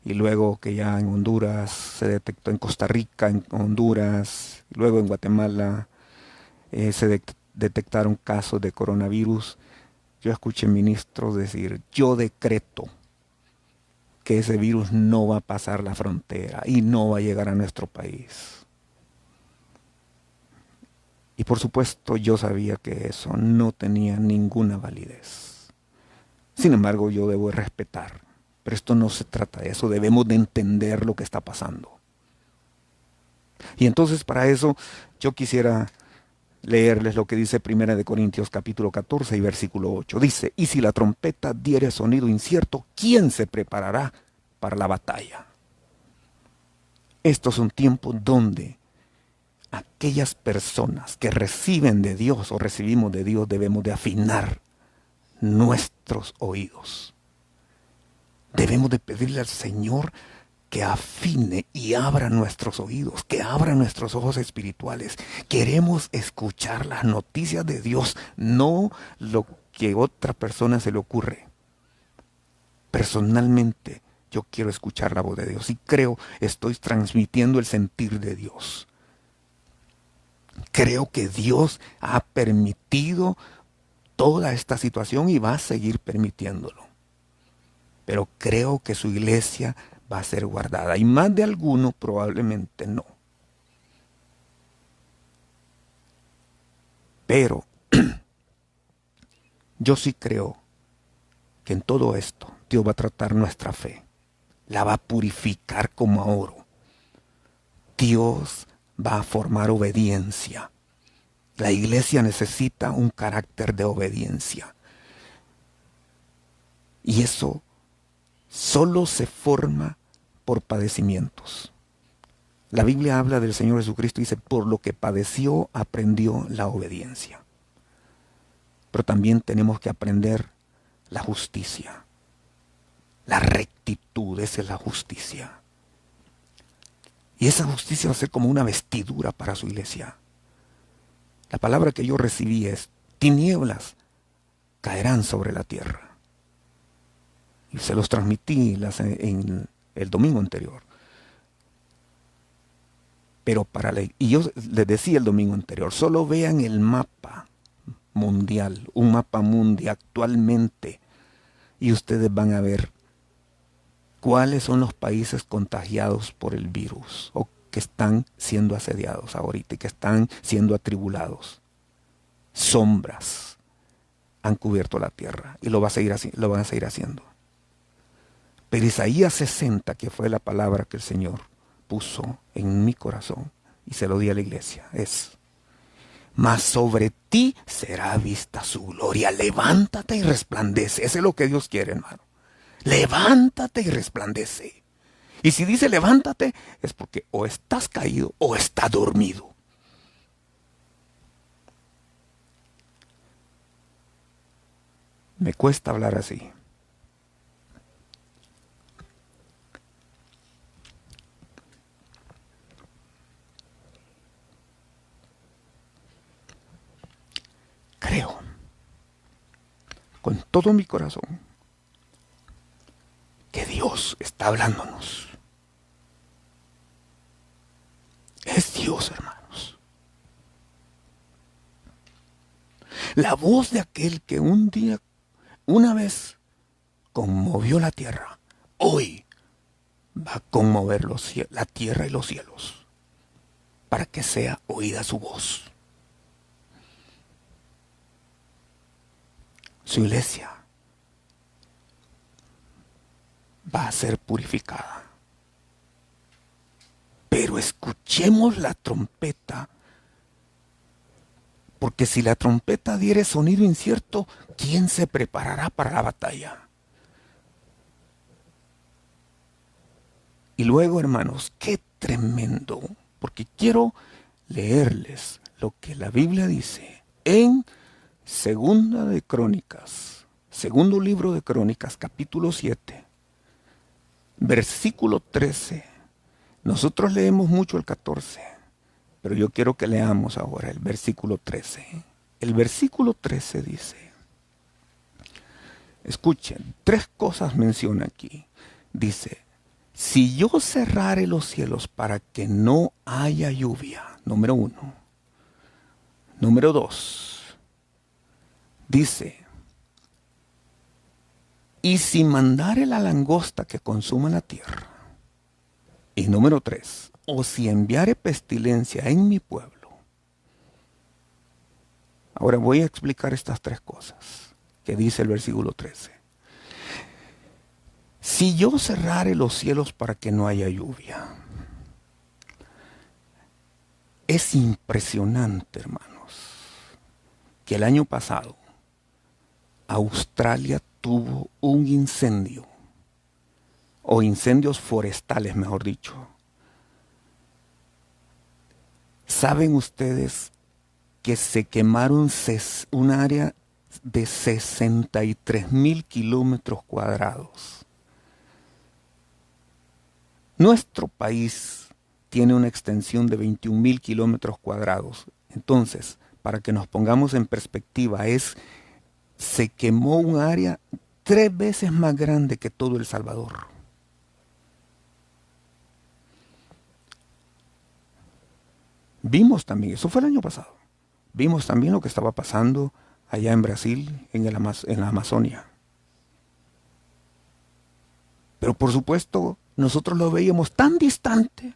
y luego que ya en Honduras se detectó, en Costa Rica, en Honduras, luego en Guatemala eh, se detectaron casos de coronavirus, yo escuché ministros decir, yo decreto que ese virus no va a pasar la frontera y no va a llegar a nuestro país. Y por supuesto yo sabía que eso no tenía ninguna validez. Sin embargo, yo debo respetar. Pero esto no se trata de eso, debemos de entender lo que está pasando. Y entonces para eso yo quisiera leerles lo que dice Primera de Corintios capítulo 14 y versículo 8. Dice, y si la trompeta diere sonido incierto, ¿quién se preparará para la batalla? Estos son tiempos donde aquellas personas que reciben de Dios o recibimos de Dios debemos de afinar nuestros oídos. Debemos de pedirle al Señor que afine y abra nuestros oídos, que abra nuestros ojos espirituales. Queremos escuchar las noticias de Dios, no lo que otra persona se le ocurre. Personalmente, yo quiero escuchar la voz de Dios y creo estoy transmitiendo el sentir de Dios. Creo que Dios ha permitido toda esta situación y va a seguir permitiéndolo. Pero creo que su iglesia va a ser guardada y más de alguno probablemente no. Pero yo sí creo que en todo esto Dios va a tratar nuestra fe, la va a purificar como a oro. Dios va a formar obediencia. La iglesia necesita un carácter de obediencia. Y eso solo se forma por padecimientos. La Biblia habla del Señor Jesucristo y dice, por lo que padeció, aprendió la obediencia. Pero también tenemos que aprender la justicia. La rectitud, esa es la justicia. Y esa justicia va a ser como una vestidura para su iglesia. La palabra que yo recibí es, tinieblas caerán sobre la tierra. Y se los transmití en el domingo anterior. Pero para la, y yo les decía el domingo anterior, solo vean el mapa mundial, un mapa mundial actualmente, y ustedes van a ver cuáles son los países contagiados por el virus o que están siendo asediados ahorita y que están siendo atribulados. Sombras han cubierto la tierra y lo, va a seguir, lo van a seguir haciendo. Pero Isaías 60, que fue la palabra que el Señor puso en mi corazón y se lo di a la iglesia, es, mas sobre ti será vista su gloria. Levántate y resplandece. Ese es lo que Dios quiere, hermano. Levántate y resplandece. Y si dice levántate, es porque o estás caído o está dormido. Me cuesta hablar así. Creo con todo mi corazón que Dios está hablándonos. Es Dios, hermanos. La voz de aquel que un día, una vez, conmovió la tierra, hoy va a conmover la tierra y los cielos para que sea oída su voz. Su iglesia va a ser purificada. Pero escuchemos la trompeta, porque si la trompeta diere sonido incierto, ¿quién se preparará para la batalla? Y luego, hermanos, qué tremendo, porque quiero leerles lo que la Biblia dice en Segunda de Crónicas, segundo libro de Crónicas, capítulo 7 versículo 13. Nosotros leemos mucho el 14, pero yo quiero que leamos ahora el versículo 13. El versículo 13 dice, escuchen, tres cosas menciona aquí. Dice, si yo cerrare los cielos para que no haya lluvia, número uno. Número dos, dice, y si mandare la langosta que consuma la tierra. Y número tres, o si enviare pestilencia en mi pueblo. Ahora voy a explicar estas tres cosas que dice el versículo 13. Si yo cerrare los cielos para que no haya lluvia, es impresionante, hermanos, que el año pasado Australia tuvo un incendio, o incendios forestales, mejor dicho. ¿Saben ustedes que se quemaron un área de 63 mil kilómetros cuadrados? Nuestro país tiene una extensión de 21 mil kilómetros cuadrados. Entonces, para que nos pongamos en perspectiva, es se quemó un área tres veces más grande que todo El Salvador. Vimos también, eso fue el año pasado, vimos también lo que estaba pasando allá en Brasil, en, en la Amazonia. Pero por supuesto, nosotros lo veíamos tan distante,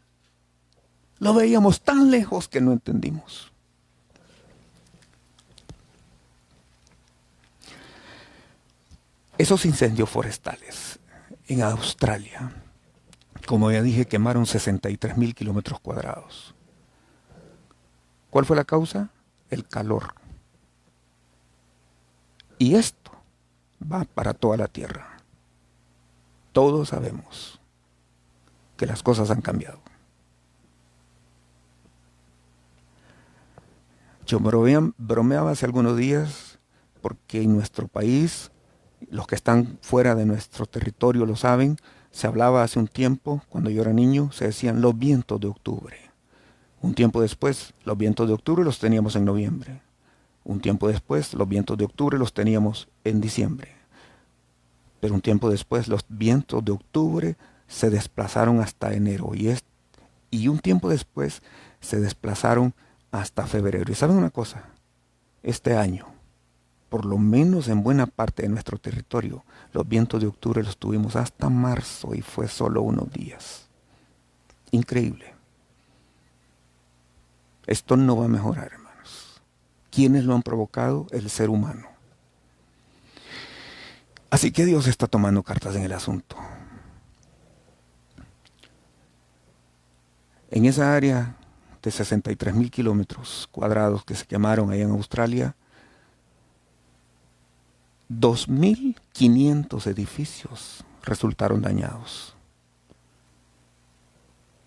lo veíamos tan lejos que no entendimos. Esos incendios forestales en Australia, como ya dije, quemaron 63 mil kilómetros cuadrados. ¿Cuál fue la causa? El calor. Y esto va para toda la tierra. Todos sabemos que las cosas han cambiado. Yo bromeaba hace algunos días porque en nuestro país los que están fuera de nuestro territorio lo saben, Se hablaba hace un tiempo, cuando yo era niño, se decían los vientos de octubre. Un tiempo después, los vientos de octubre los teníamos en noviembre. Un tiempo después, los vientos de octubre los teníamos en diciembre. Pero un tiempo después, los vientos de octubre se desplazaron hasta enero y, y un tiempo después se desplazaron hasta febrero. ¿Y saben una cosa? Este año, por lo menos en buena parte de nuestro territorio, los vientos de octubre los tuvimos hasta marzo y fue solo unos días. Increíble. Esto no va a mejorar, hermanos. ¿Quiénes lo han provocado? El ser humano. Así que Dios está tomando cartas en el asunto. En esa área de 63 mil kilómetros cuadrados que se quemaron ahí en Australia, 2.500 edificios resultaron dañados.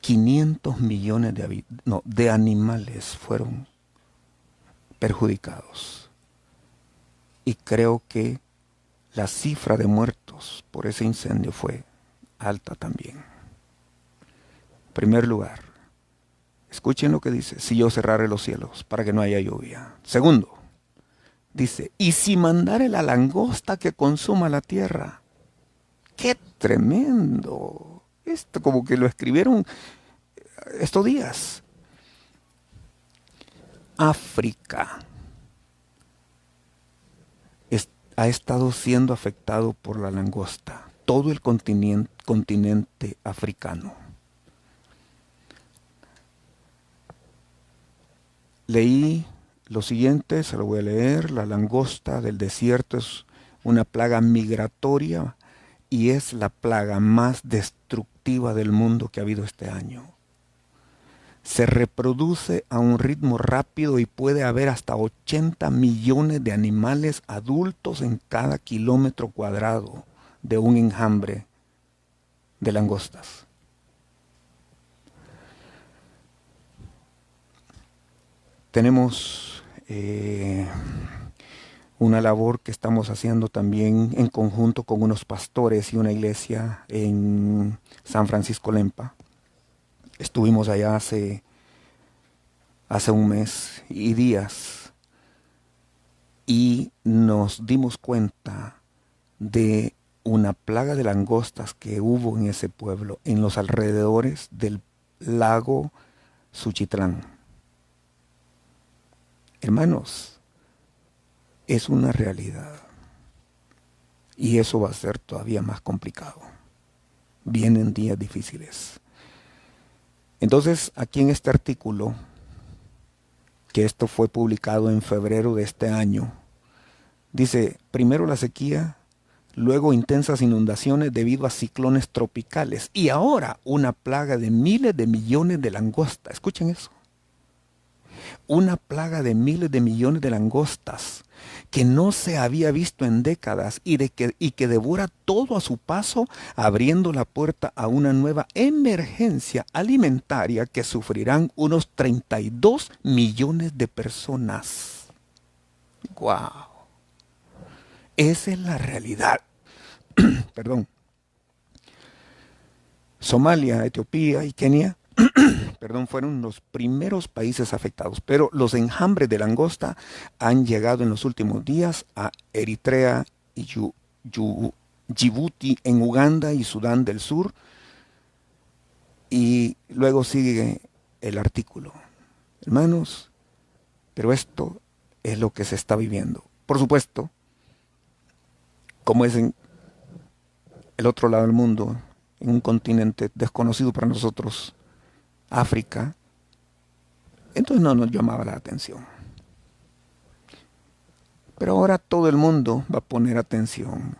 500 millones de, de animales fueron perjudicados. Y creo que la cifra de muertos por ese incendio fue alta también. En primer lugar, escuchen lo que dice, si yo cerrare los cielos para que no haya lluvia. Segundo, dice, y si mandare la langosta que consuma la tierra. ¡Qué tremendo! Esto como que lo escribieron estos días. África ha estado siendo afectado por la langosta, todo el continente africano. Leí lo siguiente, se lo voy a leer, la langosta del desierto es una plaga migratoria y es la plaga más destructiva del mundo que ha habido este año se reproduce a un ritmo rápido y puede haber hasta 80 millones de animales adultos en cada kilómetro cuadrado de un enjambre de langostas. Tenemos eh, una labor que estamos haciendo también en conjunto con unos pastores y una iglesia en San Francisco Lempa Estuvimos allá hace, hace un mes y días y nos dimos cuenta de una plaga de langostas que hubo en ese pueblo, en los alrededores del lago Suchitlán. Hermanos, es una realidad. Y eso va a ser todavía más complicado. Vienen días difíciles. Entonces, aquí en este artículo, que esto fue publicado en febrero de este año, dice, primero la sequía, luego intensas inundaciones debido a ciclones tropicales y ahora una plaga de miles de millones de langostas. Escuchen eso. Una plaga de miles de millones de langostas que no se había visto en décadas y, que, y que devora todo a su paso, abriendo la puerta a una nueva emergencia alimentaria que sufrirán unos 32 millones de personas. ¡Wow! Esa es la realidad. Perdón. Somalia, Etiopía y Kenia perdón, fueron los primeros países afectados, pero los enjambres de langosta han llegado en los últimos días a Eritrea y Djibouti, en Uganda y Sudán del Sur. Y luego sigue el artículo. Hermanos, pero esto es lo que se está viviendo. Por supuesto, como es en el otro lado del mundo, en un continente desconocido para nosotros, África, entonces no nos llamaba la atención. Pero ahora todo el mundo va a poner atención.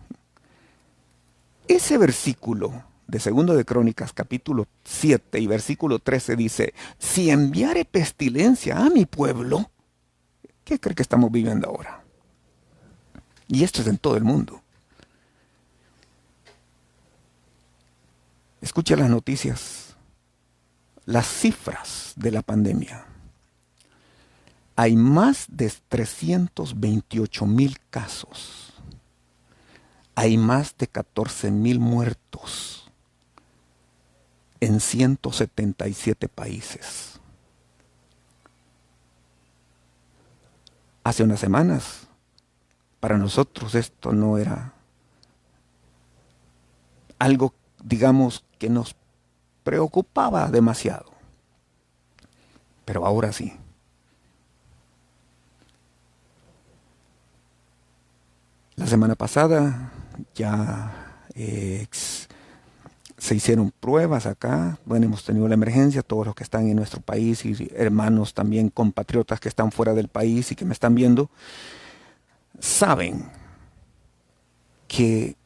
Ese versículo de Segundo de Crónicas, capítulo 7 y versículo 13 dice, si enviare pestilencia a mi pueblo, ¿qué cree que estamos viviendo ahora? Y esto es en todo el mundo. Escucha las noticias las cifras de la pandemia. Hay más de 328 mil casos. Hay más de 14 mil muertos. en 177 países. Hace unas semanas, para nosotros esto no era algo, digamos, que nos preocupaba demasiado. Pero ahora sí. La semana pasada ya eh, se hicieron pruebas acá. Bueno, hemos tenido la emergencia, todos los que están en nuestro país y hermanos también compatriotas que están fuera del país y que me están viendo, saben que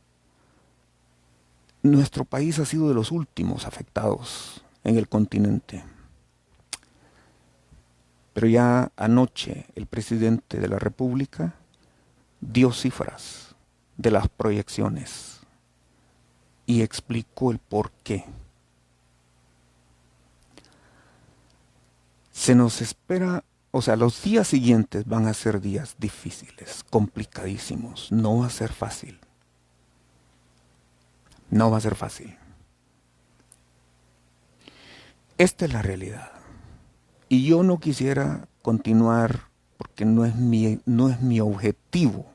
nuestro país ha sido de los últimos afectados en el continente. Pero ya anoche el presidente de la República dio cifras de las proyecciones y explicó el por qué. Se nos espera, o sea, los días siguientes van a ser días difíciles, complicadísimos, no va a ser fácil. No va a ser fácil. Esta es la realidad. Y yo no quisiera continuar porque no es mi, no es mi objetivo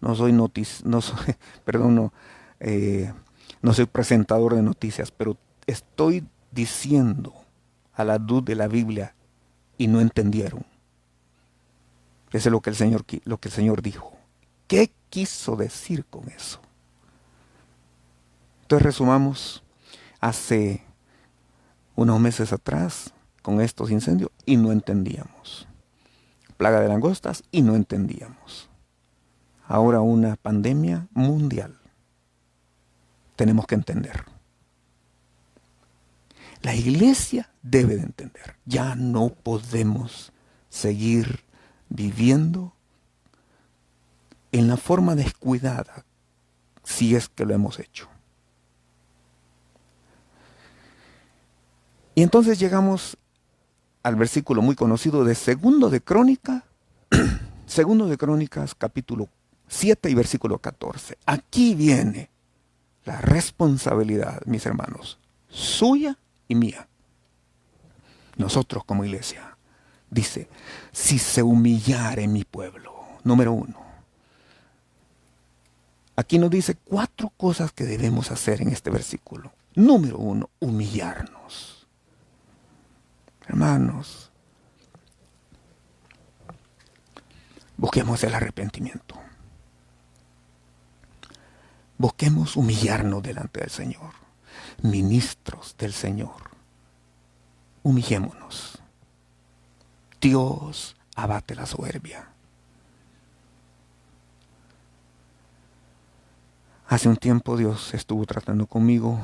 no soy notici no soy, perdón, no, eh, no soy presentador de noticias, pero estoy diciendo a la luz de la Biblia y no entendieron. Eso es lo que el Señor, lo que el Señor dijo. ¿Qué quiso decir con eso? Entonces resumamos hace unos meses atrás con estos incendios y no entendíamos. Plaga de langostas y no entendíamos ahora una pandemia mundial. Tenemos que entender. La iglesia debe de entender. Ya no podemos seguir viviendo en la forma descuidada si es que lo hemos hecho. Y entonces llegamos al versículo muy conocido de Segundo de Crónica, Segundo de Crónicas capítulo 7 y versículo 14. Aquí viene la responsabilidad, mis hermanos, suya y mía. Nosotros como iglesia. Dice, si se humillare mi pueblo, número uno. Aquí nos dice cuatro cosas que debemos hacer en este versículo. Número uno, humillarnos. Hermanos, busquemos el arrepentimiento. Busquemos humillarnos delante del Señor, ministros del Señor. Humillémonos. Dios abate la soberbia. Hace un tiempo Dios estuvo tratando conmigo.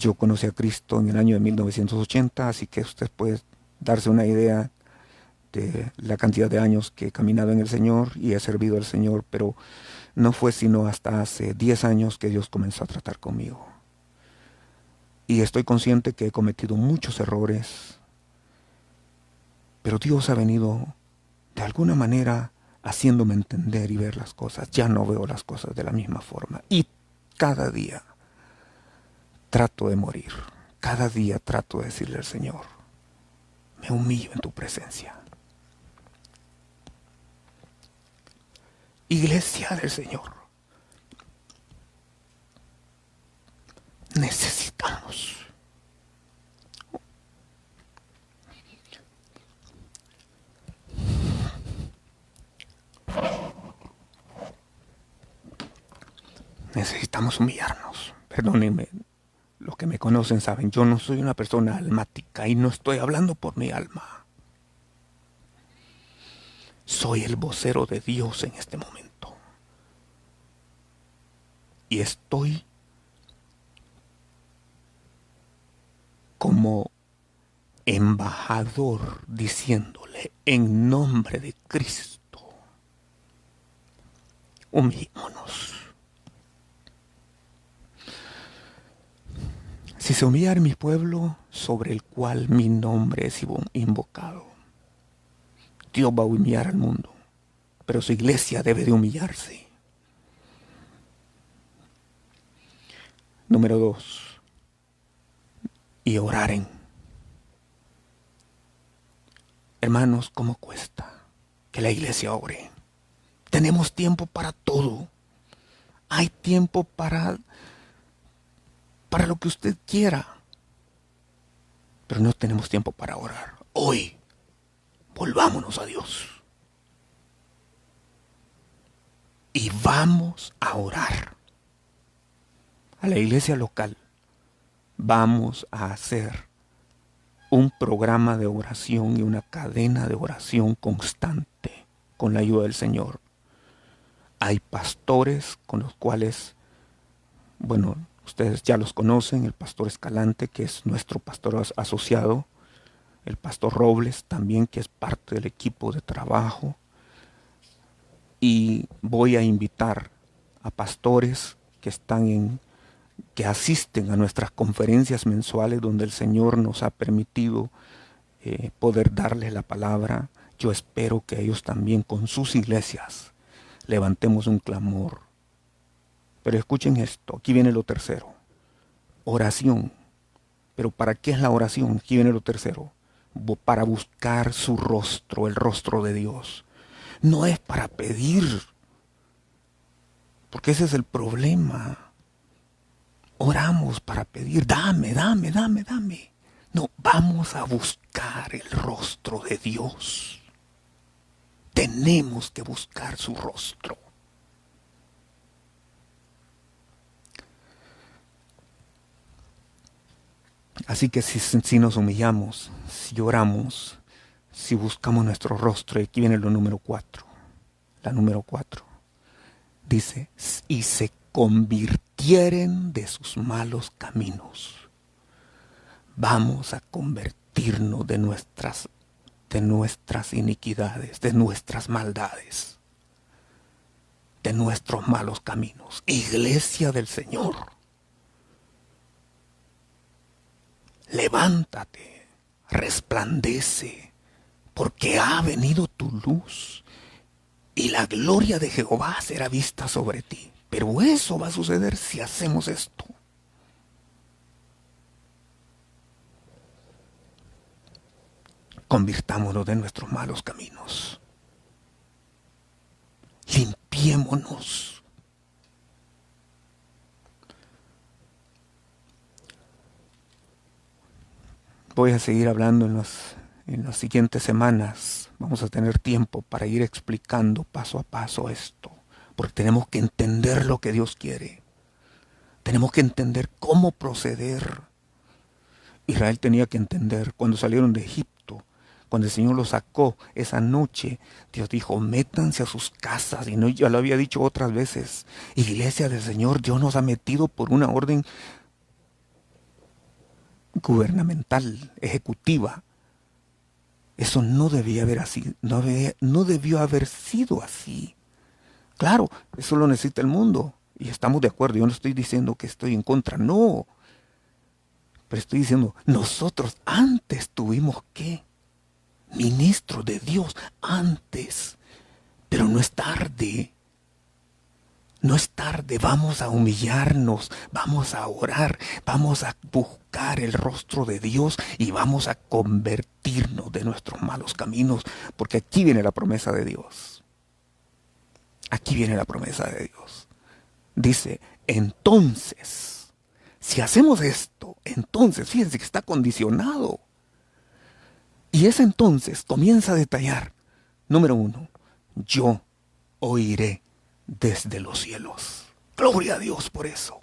Yo conocí a Cristo en el año de 1980, así que usted puede darse una idea de la cantidad de años que he caminado en el Señor y he servido al Señor, pero no fue sino hasta hace 10 años que Dios comenzó a tratar conmigo. Y estoy consciente que he cometido muchos errores, pero Dios ha venido de alguna manera haciéndome entender y ver las cosas. Ya no veo las cosas de la misma forma. Y cada día trato de morir. Cada día trato de decirle al Señor, me humillo en tu presencia. iglesia del Señor. Necesitamos necesitamos humillarnos. Perdónenme, los que me conocen saben, yo no soy una persona almática y no estoy hablando por mi alma. Soy el vocero de Dios en este momento. Y estoy como embajador diciéndole en nombre de Cristo, humillémonos. Si se humillar mi pueblo sobre el cual mi nombre es invocado, Dios va a humillar al mundo, pero su iglesia debe de humillarse. Número dos, y oraren. Hermanos, ¿cómo cuesta que la iglesia ore? Tenemos tiempo para todo. Hay tiempo para para lo que usted quiera. Pero no tenemos tiempo para orar. Hoy volvámonos a Dios. Y vamos a orar. A la iglesia local vamos a hacer un programa de oración y una cadena de oración constante con la ayuda del Señor. Hay pastores con los cuales, bueno, ustedes ya los conocen, el pastor Escalante, que es nuestro pastor asociado, el pastor Robles también, que es parte del equipo de trabajo, y voy a invitar a pastores que están en que asisten a nuestras conferencias mensuales donde el Señor nos ha permitido eh, poder darles la palabra. Yo espero que ellos también con sus iglesias levantemos un clamor. Pero escuchen esto, aquí viene lo tercero. Oración. Pero ¿para qué es la oración? Aquí viene lo tercero. Para buscar su rostro, el rostro de Dios. No es para pedir. Porque ese es el problema oramos para pedir, dame, dame, dame, dame. No, vamos a buscar el rostro de Dios. Tenemos que buscar su rostro. Así que si, si, nos humillamos, si oramos, si buscamos nuestro rostro, y aquí viene lo número cuatro, la número cuatro, dice, y se convirtieren de sus malos caminos. Vamos a convertirnos de nuestras de nuestras iniquidades, de nuestras maldades, de nuestros malos caminos. Iglesia del Señor. Levántate, resplandece, porque ha venido tu luz y la gloria de Jehová será vista sobre ti. Pero eso va a suceder si hacemos esto. Convirtámonos de nuestros malos caminos. Limpiémonos. Voy a seguir hablando en, en las siguientes semanas. Vamos a tener tiempo para ir explicando paso a paso esto porque tenemos que entender lo que Dios quiere. Tenemos que entender cómo proceder. Israel tenía que entender cuando salieron de Egipto, cuando el Señor los sacó esa noche, Dios dijo, métanse a sus casas. Y no, ya lo había dicho otras veces, iglesia del Señor, Dios nos ha metido por una orden gubernamental, ejecutiva. Eso no debía haber así, no, no debió haber sido así. Claro, eso lo necesita el mundo. Y estamos de acuerdo. Yo no estoy diciendo que estoy en contra. No. Pero estoy diciendo, nosotros antes tuvimos que. Ministro de Dios, antes. Pero no es tarde. No es tarde, vamos a humillarnos, vamos a orar, vamos a buscar el rostro de Dios y vamos a convertirnos de nuestros malos caminos, porque aquí viene la promesa de Dios. Aquí viene la promesa de Dios. Dice, entonces, si hacemos esto, entonces, fíjense que está condicionado. Y ese entonces comienza a detallar, número uno, yo oiré desde los cielos. Gloria a Dios por eso.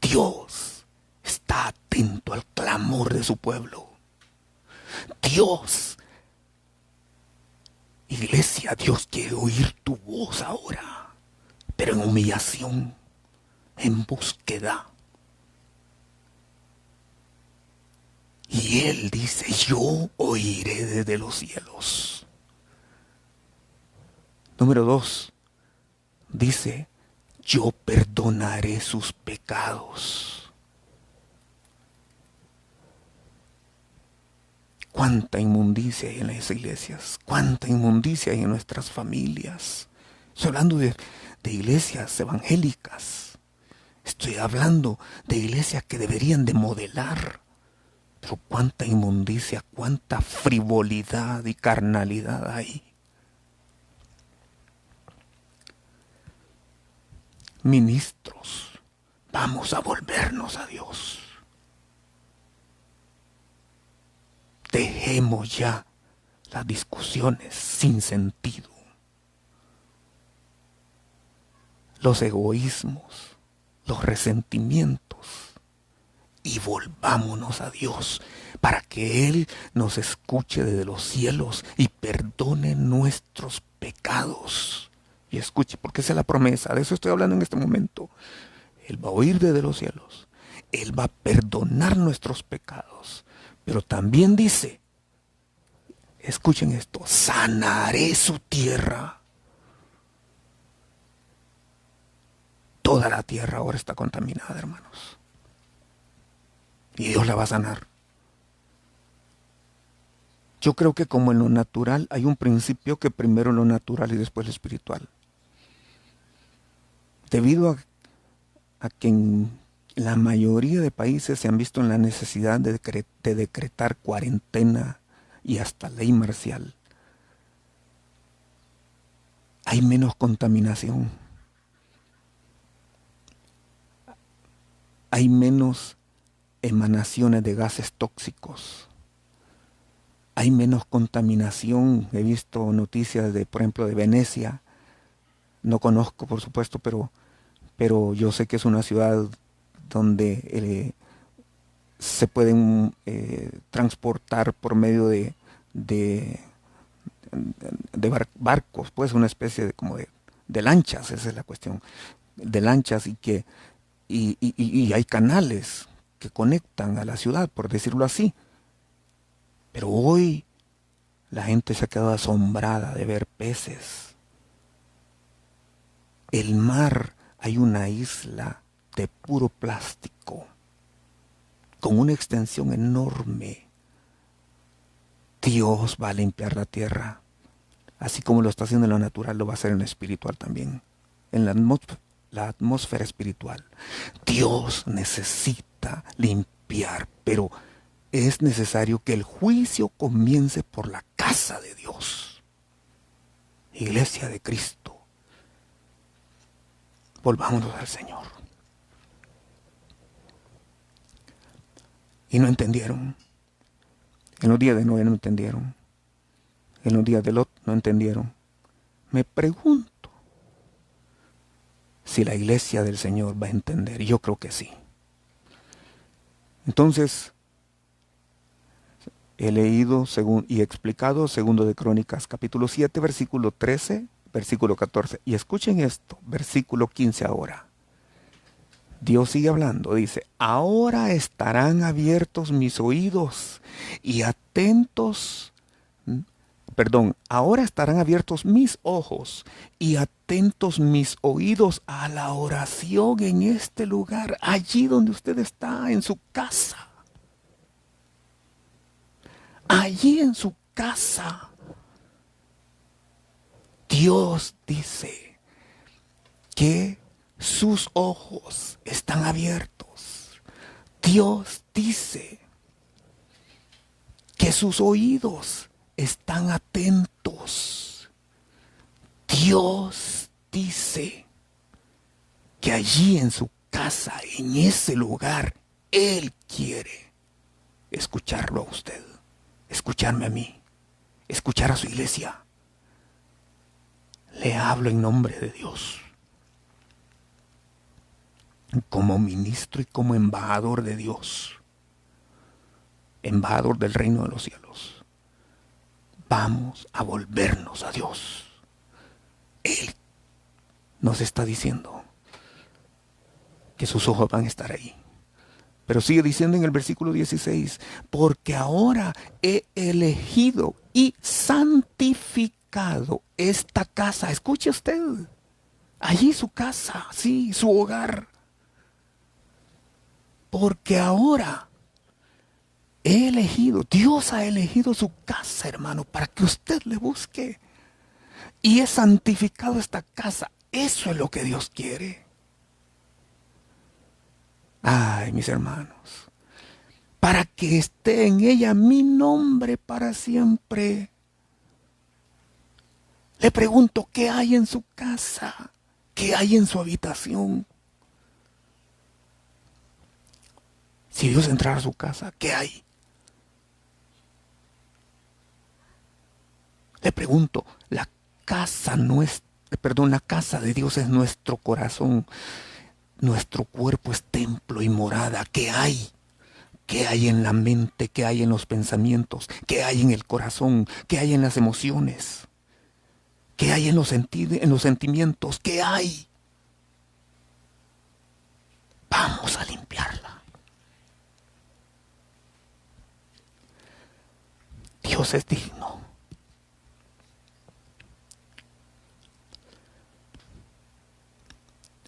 Dios está atento al clamor de su pueblo. Dios Iglesia, Dios quiere oír tu voz ahora, pero en humillación, en búsqueda. Y Él dice, yo oiré desde los cielos. Número dos, dice, yo perdonaré sus pecados. cuánta inmundicia hay en las iglesias, cuánta inmundicia hay en nuestras familias. Estoy hablando de, iglesias evangélicas. Estoy hablando de iglesias que deberían de modelar. Pero cuánta inmundicia, cuánta frivolidad y carnalidad hay. Ministros, vamos a volvernos a Dios. Dejemos ya las discusiones sin sentido. Los egoísmos, los resentimientos y volvámonos a Dios para que Él nos escuche desde los cielos y perdone nuestros pecados. Y escuche, porque esa es la promesa, de eso estoy hablando en este momento. Él va a oír desde los cielos, Él va a perdonar nuestros pecados, pero también dice, escuchen esto, sanaré su tierra. Toda la tierra ahora está contaminada, hermanos. Y Dios la va a sanar. Yo creo que como en lo natural hay un principio que primero lo natural y después lo espiritual. Debido a, que en la mayoría de países se han visto en la necesidad de, de decretar cuarentena y hasta ley marcial, hay menos contaminación hay menos emanaciones de gases tóxicos. Hay menos contaminación. He visto noticias de, por ejemplo, de Venecia. No conozco, por supuesto, pero, pero yo sé que es una ciudad donde eh, se pueden eh, transportar por medio de, de, barcos, pues una especie de como de, de lanchas, esa es la cuestión, de lanchas y que y, hay canales que conectan a la ciudad, por decirlo así. Pero hoy la gente se ha quedado asombrada de ver peces. El mar, hay una isla de puro plástico, con una extensión enorme. Dios va a limpiar la tierra, así como lo está haciendo en lo natural, lo va a hacer en lo espiritual también. En la la atmósfera espiritual. Dios necesita limpiar, pero es necesario que el juicio comience por la casa de Dios. Iglesia de Cristo. Volvámonos al Señor. Y no entendieron. En los días de Noé no entendieron. En los días de Lot no entendieron. Me pregunto si la iglesia del Señor va a entender. Yo creo que sí. Entonces, he leído según, y explicado segundo de Crónicas, capítulo 7, versículo 13, versículo 14. Y escuchen esto, versículo 15 ahora. Dios sigue hablando, dice, ahora estarán abiertos mis oídos y atentos perdón, ahora estarán abiertos mis ojos y atentos mis oídos a la oración en este lugar, allí donde usted está, en su casa. Allí en su casa. Dios dice que sus ojos están abiertos. Dios dice que sus oídos están atentos. Dios dice que allí en su casa, en ese lugar, Él quiere escucharlo a usted, escucharme a mí, escuchar a su iglesia. Le hablo en nombre de Dios. Como ministro y como embajador de Dios. Embajador del reino de los cielos vamos a volvernos a Dios. Él nos está diciendo que sus ojos van a estar ahí. Pero sigue diciendo en el versículo 16, porque ahora he elegido y santificado esta casa. Escuche usted, allí su casa, sí, su hogar. Porque ahora He elegido, Dios ha elegido su casa, hermano, para que usted le busque. Y he santificado esta casa. Eso es lo que Dios quiere. Ay, mis hermanos, para que esté en ella mi nombre para siempre. Le pregunto, ¿qué hay en su casa? ¿Qué hay en su habitación? Si Dios entrara a su casa, ¿qué hay? Le pregunto, la casa nuestra, perdón, la casa de Dios es nuestro corazón. Nuestro cuerpo es templo y morada. ¿Qué hay? ¿Qué hay en la mente? ¿Qué hay en los pensamientos? ¿Qué hay en el corazón? ¿Qué hay en las emociones? ¿Qué hay en los, en los sentimientos? ¿Qué hay? Vamos a limpiarla. Dios es digno.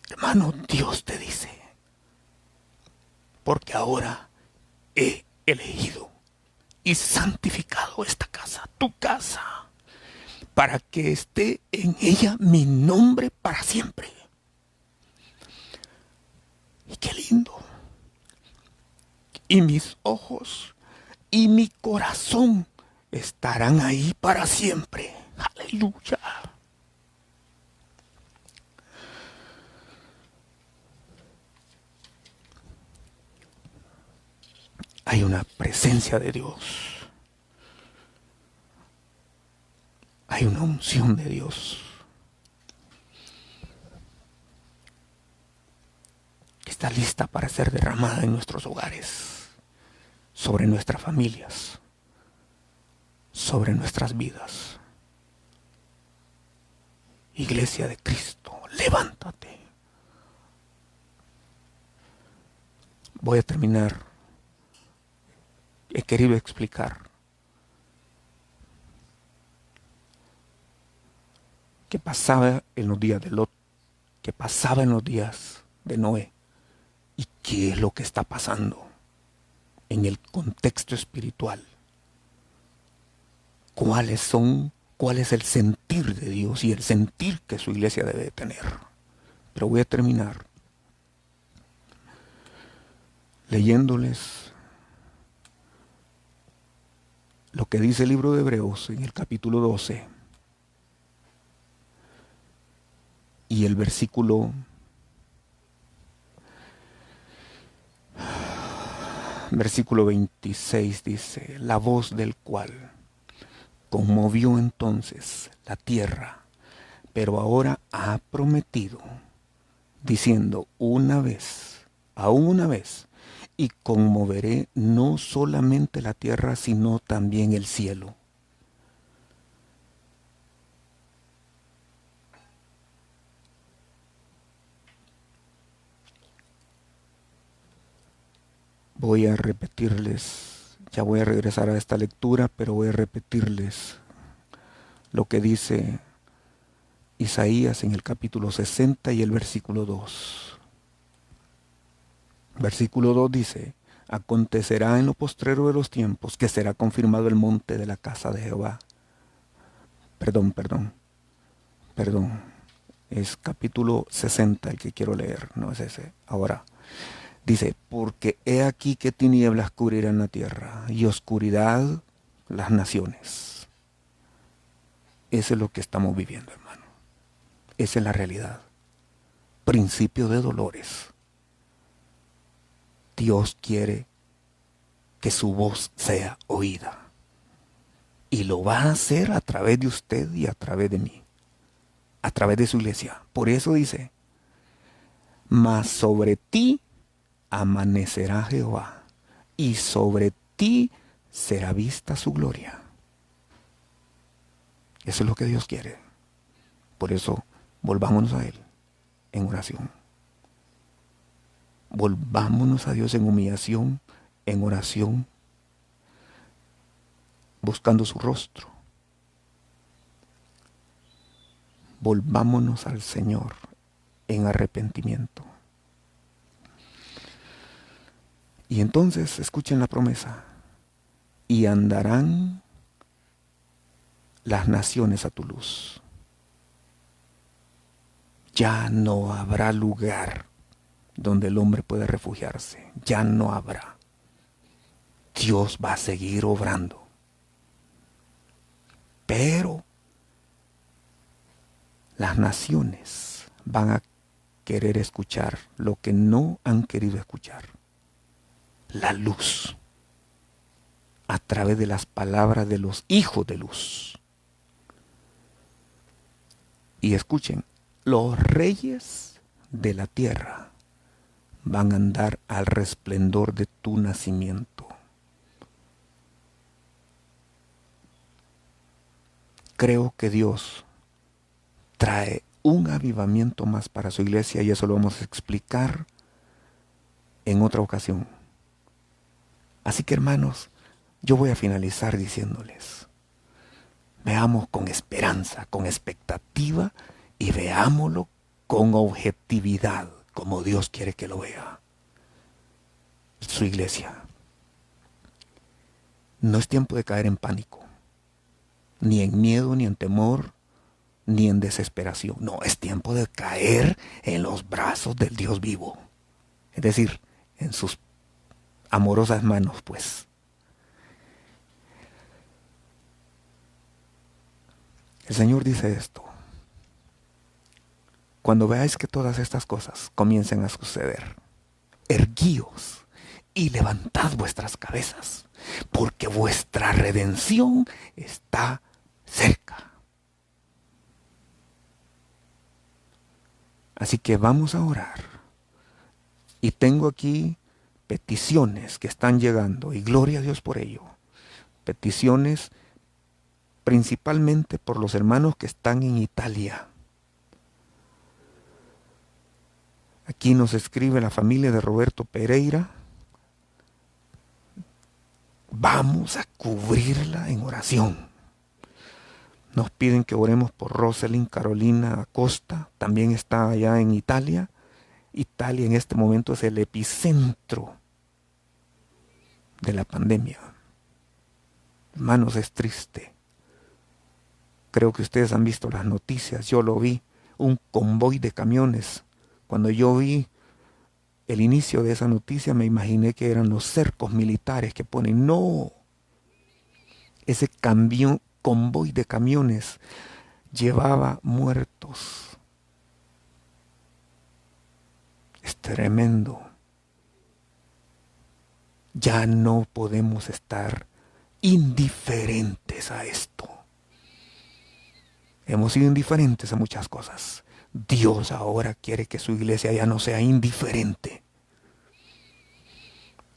Hermano, Dios te dice, porque ahora he elegido y santificado esta casa, tu casa para que esté en ella mi nombre para siempre. Y qué lindo. Y mis ojos y mi corazón estarán ahí para siempre. Aleluya. Hay una presencia de Dios. Hay una unción de Dios que está lista para ser derramada en nuestros hogares, sobre nuestras familias, sobre nuestras vidas. Iglesia de Cristo, levántate. Voy a terminar. He querido explicar que pasaba en los días de Lot, que pasaba en los días de Noé y qué es lo que está pasando en el contexto espiritual. ¿Cuáles son, cuál es el sentir de Dios y el sentir que su iglesia debe tener? Pero voy a terminar leyéndoles lo que dice el libro de Hebreos en el capítulo 12 y el versículo versículo 26 dice, la voz del cual conmovió entonces la tierra, pero ahora ha prometido, diciendo una vez, aún una vez, y conmoveré no solamente la tierra, sino también el cielo. Voy a repetirles, ya voy a regresar a esta lectura, pero voy a repetirles lo que dice Isaías en el capítulo 60 y el versículo 2. Versículo 2 dice, acontecerá en lo postrero de los tiempos que será confirmado el monte de la casa de Jehová. Perdón, perdón, perdón. Es capítulo 60 el que quiero leer, no es ese. Ahora, Dice, porque he aquí que tinieblas cubrirán la tierra y oscuridad las naciones. Eso es lo que estamos viviendo, hermano. Esa es la realidad. Principio de dolores. Dios quiere que su voz sea oída. Y lo va a hacer a través de usted y a través de mí. A través de su iglesia. Por eso dice, mas sobre ti amanecerá Jehová, y sobre ti será vista su gloria. Eso es lo que Dios quiere. Por eso, volvámonos a Él en oración. Volvámonos a Dios en humillación, en oración, buscando su rostro. Volvámonos al Señor en arrepentimiento. Y entonces escuchen la promesa. Y andarán las naciones a tu luz. Ya no habrá lugar donde el hombre puede refugiarse. Ya no habrá. Dios va a seguir obrando. Pero las naciones van a querer escuchar lo que no han querido escuchar. La luz. A través de las palabras de los hijos de luz. Y escuchen, los reyes de la tierra van a andar al resplendor de tu nacimiento. Creo que Dios trae un avivamiento más para su iglesia y eso lo vamos a explicar en otra ocasión. Así que hermanos, yo voy a finalizar diciéndoles, veamos con esperanza, con expectativa y veámoslo con objetividad, como Dios quiere que lo vea. Su iglesia. No es tiempo de caer en pánico, ni en miedo, ni en temor, ni en desesperación. No, es tiempo de caer en los brazos del Dios vivo. Es decir, en sus amorosas manos, pues. El Señor dice esto. Cuando veáis que todas estas cosas comiencen a suceder, erguíos y levantad vuestras cabezas, porque vuestra redención está cerca. Así que vamos a orar. Y tengo aquí peticiones que están llegando, y gloria a Dios por ello. Peticiones principalmente por los hermanos que están en Italia. Aquí nos escribe la familia de Roberto Pereira. Vamos a cubrirla en oración. Nos piden que oremos por Rosalind Carolina Acosta, también está allá en Italia. Italia en este momento es el epicentro de la pandemia. Hermanos, es triste. Creo que ustedes han visto las noticias, yo lo vi, un convoy de camiones. Cuando yo vi el inicio de esa noticia me imaginé que eran los cercos militares que ponen, no, ese camión, convoy de camiones llevaba muertos. Es tremendo. Ya no podemos estar indiferentes a esto. Hemos sido indiferentes a muchas cosas. Dios ahora quiere que su iglesia ya no sea indiferente.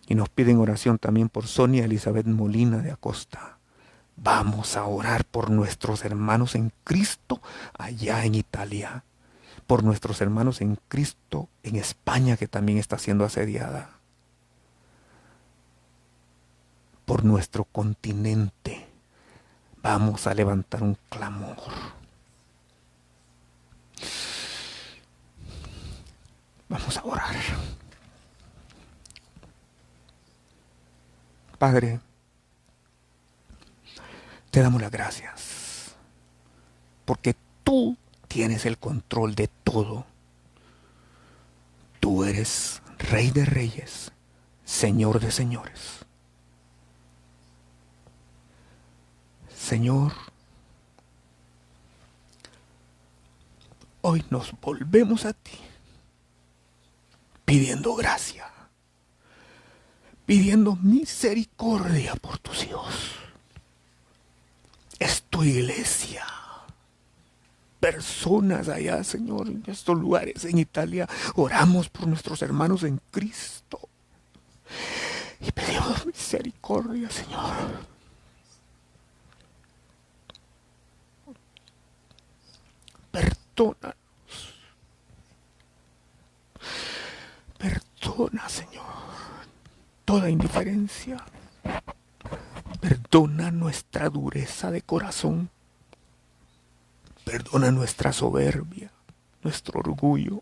Y nos piden oración también por Sonia Elizabeth Molina de Acosta. Vamos a orar por nuestros hermanos en Cristo allá en Italia, por nuestros hermanos en Cristo en España que también está siendo asediada, por nuestro continente. Vamos a levantar un clamor. Vamos a orar. Padre, te damos las gracias. Porque tú tienes el control de todo. Tú eres Rey de Reyes, Señor de Señores. Señor, hoy nos volvemos a ti pidiendo gracia, pidiendo misericordia por tus hijos es tu iglesia. Personas allá, Señor, en estos lugares, en Italia, oramos por nuestros hermanos en Cristo. Y pedimos misericordia, Señor. Perdónanos. Perdona, Señor, toda indiferencia. Perdona nuestra dureza de corazón. Perdona nuestra soberbia, nuestro orgullo.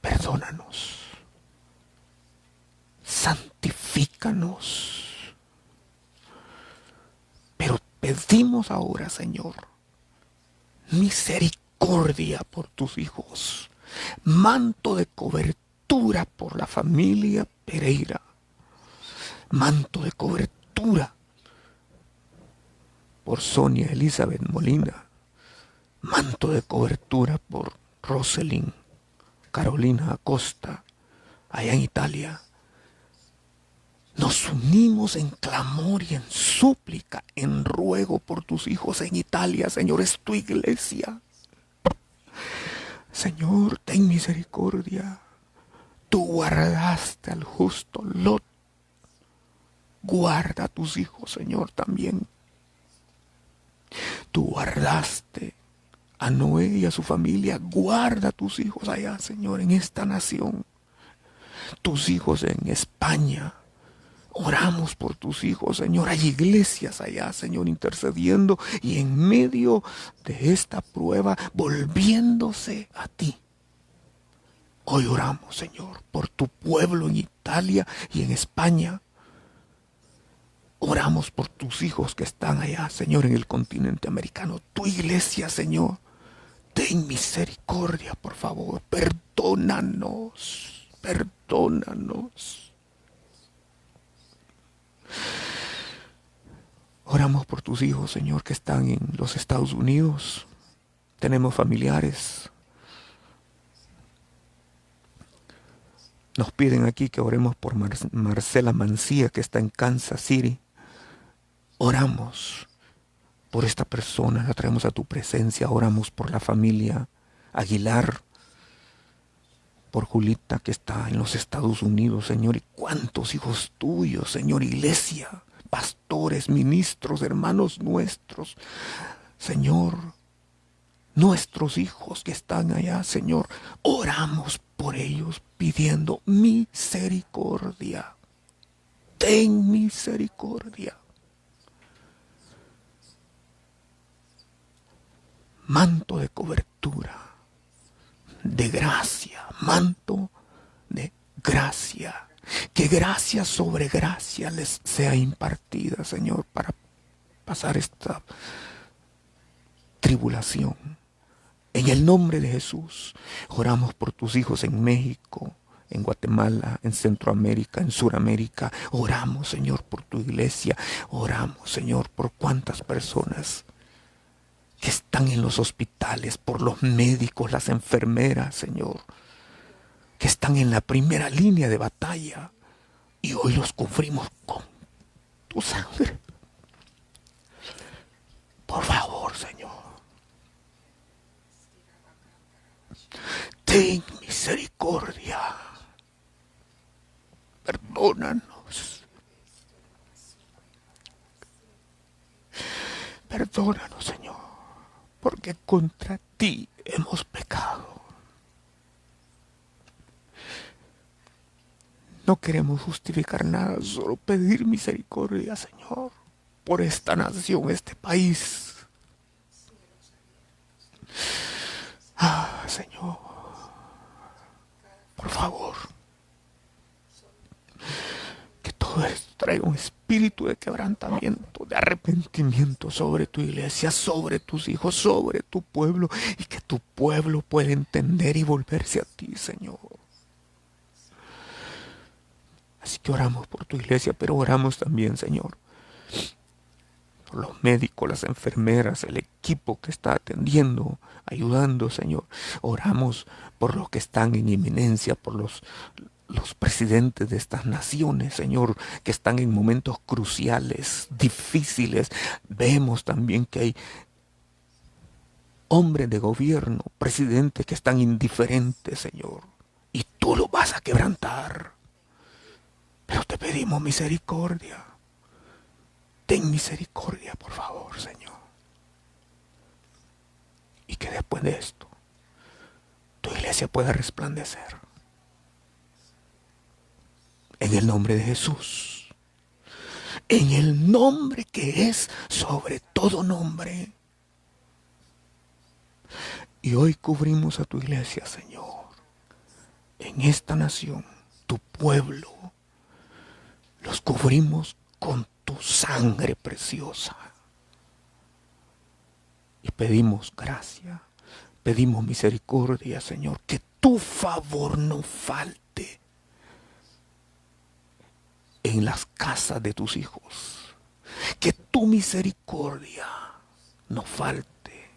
Perdónanos. Santifícanos. Pero pedimos ahora, Señor, misericordia por tus hijos. Manto de cobertura por la familia Pereira. Manto de cobertura por Sonia Elizabeth Molina. Manto de cobertura por Roselyn Carolina Acosta, allá en Italia. Nos unimos en clamor y en súplica, en ruego por tus hijos en Italia, Señor, es tu iglesia. Señor, ten misericordia. Tú guardaste al justo Lot. Guarda a tus hijos, Señor, también. Tú guardaste a Noé y a su familia. Guarda a tus hijos allá, Señor, en esta nación. Tus hijos en España. Oramos por tus hijos, Señor. Hay iglesias allá, Señor, intercediendo y en medio de esta prueba volviéndose a ti. Hoy oramos, Señor, por tu pueblo en Italia y en España. Oramos por tus hijos que están allá, Señor, en el continente americano. Tu iglesia, Señor. Ten misericordia, por favor. Perdónanos. Perdónanos. Oramos por tus hijos, Señor, que están en los Estados Unidos. Tenemos familiares. Nos piden aquí que oremos por Marcela Mancía, que está en Kansas City. Oramos por esta persona, la traemos a tu presencia, oramos por la familia Aguilar, por Julita que está en los Estados Unidos, Señor, y cuántos hijos tuyos, Señor, iglesia, pastores, ministros, hermanos nuestros, Señor, nuestros hijos que están allá, Señor, oramos por ellos pidiendo misericordia. Ten misericordia. manto de cobertura, de gracia, manto de gracia. Que gracia sobre gracia les sea impartida, Señor, para pasar esta tribulación. En el nombre de Jesús, oramos por tus hijos en México, en Guatemala, en Centroamérica, en Suramérica. Oramos, Señor, por tu iglesia. Oramos, Señor, por cuántas personas que están en los hospitales, por los médicos, las enfermeras, Señor, que están en la primera línea de batalla y hoy los cubrimos con tu sangre. Por favor, Señor, ten misericordia. Perdónanos. Perdónanos, Señor porque contra ti hemos pecado. No queremos justificar nada, solo pedir misericordia, Señor, por esta nación, este país. Ah, Señor, por favor, traiga un espíritu de quebrantamiento, de arrepentimiento sobre tu iglesia, sobre tus hijos, sobre tu pueblo, y que tu pueblo pueda entender y volverse a ti, Señor. Así que oramos por tu iglesia, pero oramos también, Señor, por los médicos, las enfermeras, el equipo que está atendiendo, ayudando, Señor. Oramos por los que están en inminencia, por los, los presidentes de estas naciones, Señor, que están en momentos cruciales, difíciles. Vemos también que hay hombres de gobierno, presidentes que están indiferentes, Señor. Y tú lo vas a quebrantar. Pero te pedimos misericordia. Ten misericordia, por favor, Señor. Y que después de esto, tu iglesia pueda resplandecer en el nombre de Jesús. En el nombre que es sobre todo nombre. Y hoy cubrimos a tu iglesia, Señor, en esta nación, tu pueblo. Los cubrimos con tu sangre preciosa. Y pedimos gracia, pedimos misericordia, Señor, que tu favor no falte en las casas de tus hijos. Que tu misericordia no falte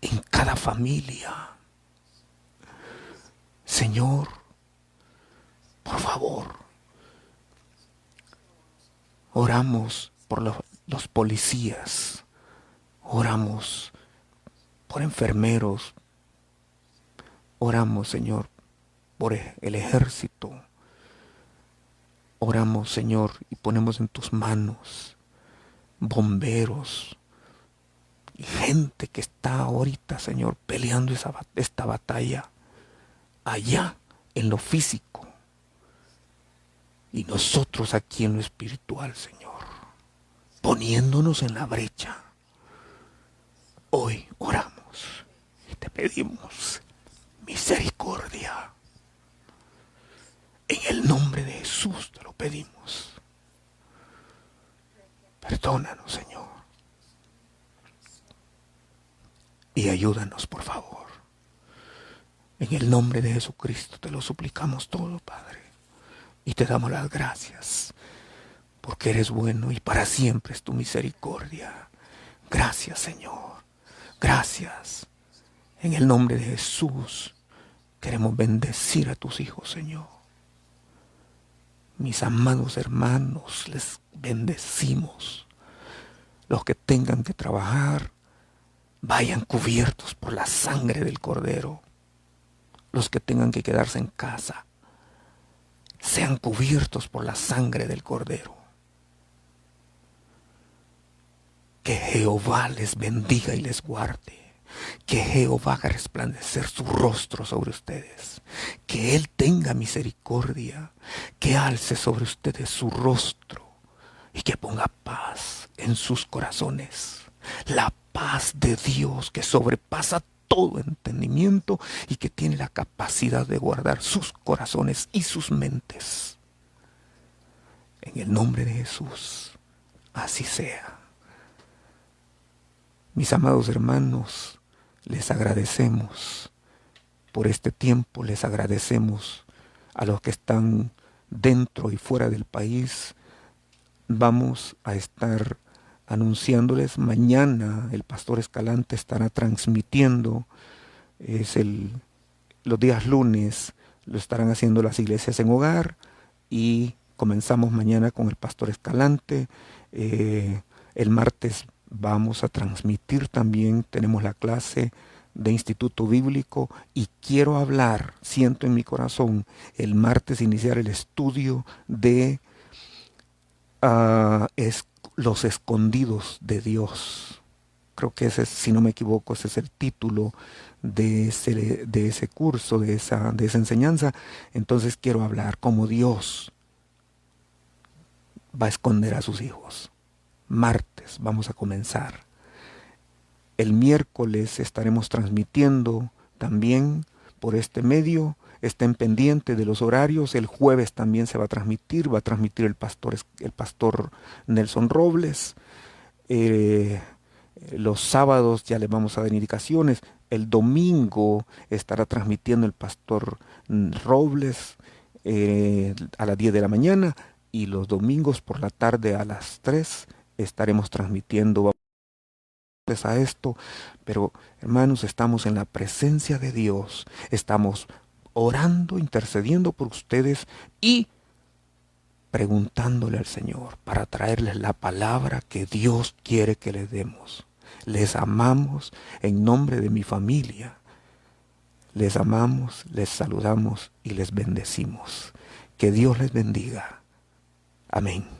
en cada familia. Señor, por favor, oramos por los, los policías, oramos por enfermeros, oramos, Señor, por el ejército, oramos, Señor, y ponemos en tus manos bomberos, y gente que está ahorita, Señor, peleando esa, esta batalla allá en lo físico y nosotros aquí en lo espiritual, Señor, poniéndonos en la brecha. Hoy oramos y te pedimos misericordia. En el nombre de Jesús te lo pedimos. Perdónanos, Señor. Y ayúdanos, por favor. En el nombre de Jesucristo te lo suplicamos todo, Padre. Y te damos las gracias. Porque eres bueno y para siempre es tu misericordia. Gracias, Señor. Gracias. En el nombre de Jesús queremos bendecir a tus hijos, Señor. Mis amados hermanos, les bendecimos. Los que tengan que trabajar, vayan cubiertos por la sangre del Cordero. Los que tengan que quedarse en casa, sean cubiertos por la sangre del Cordero. Que Jehová les bendiga y les guarde. Que Jehová haga resplandecer su rostro sobre ustedes. Que Él tenga misericordia. Que alce sobre ustedes su rostro. Y que ponga paz en sus corazones. La paz de Dios que sobrepasa todo entendimiento y que tiene la capacidad de guardar sus corazones y sus mentes. En el nombre de Jesús, así sea. Mis amados hermanos, les agradecemos. Por este tiempo, les agradecemos a los que están dentro y fuera del país. Vamos a estar anunciándoles. Mañana el pastor Escalante estará transmitiendo. Es el los días lunes lo estarán haciendo las iglesias en hogar y comenzamos mañana con el pastor Escalante. Eh, el martes vamos a transmitir también tenemos la clase de Instituto Bíblico y quiero hablar, siento en mi corazón, el martes iniciar el estudio de uh, los escondidos de Dios. Creo que ese, si no me equivoco, ese es el título de ese, de ese curso, de esa, de esa enseñanza. Entonces quiero hablar como Dios va a esconder a sus hijos. Martes vamos a comenzar. El miércoles estaremos transmitiendo también por este medio estén pendientes de los horarios. El jueves también se va a transmitir, va a transmitir el pastor, el pastor Nelson Robles. Eh, los sábados ya les vamos a dar indicaciones. El domingo estará transmitiendo el pastor Robles eh, a las 10 de la mañana y los domingos por la tarde a las 3 estaremos transmitiendo a esto, pero hermanos, estamos en la presencia de Dios, estamos orando, intercediendo por ustedes y preguntándole al Señor para traerles la palabra que Dios quiere que les demos. Les amamos en nombre de mi familia. Les amamos, les saludamos y les bendecimos. Que Dios les bendiga. Amén.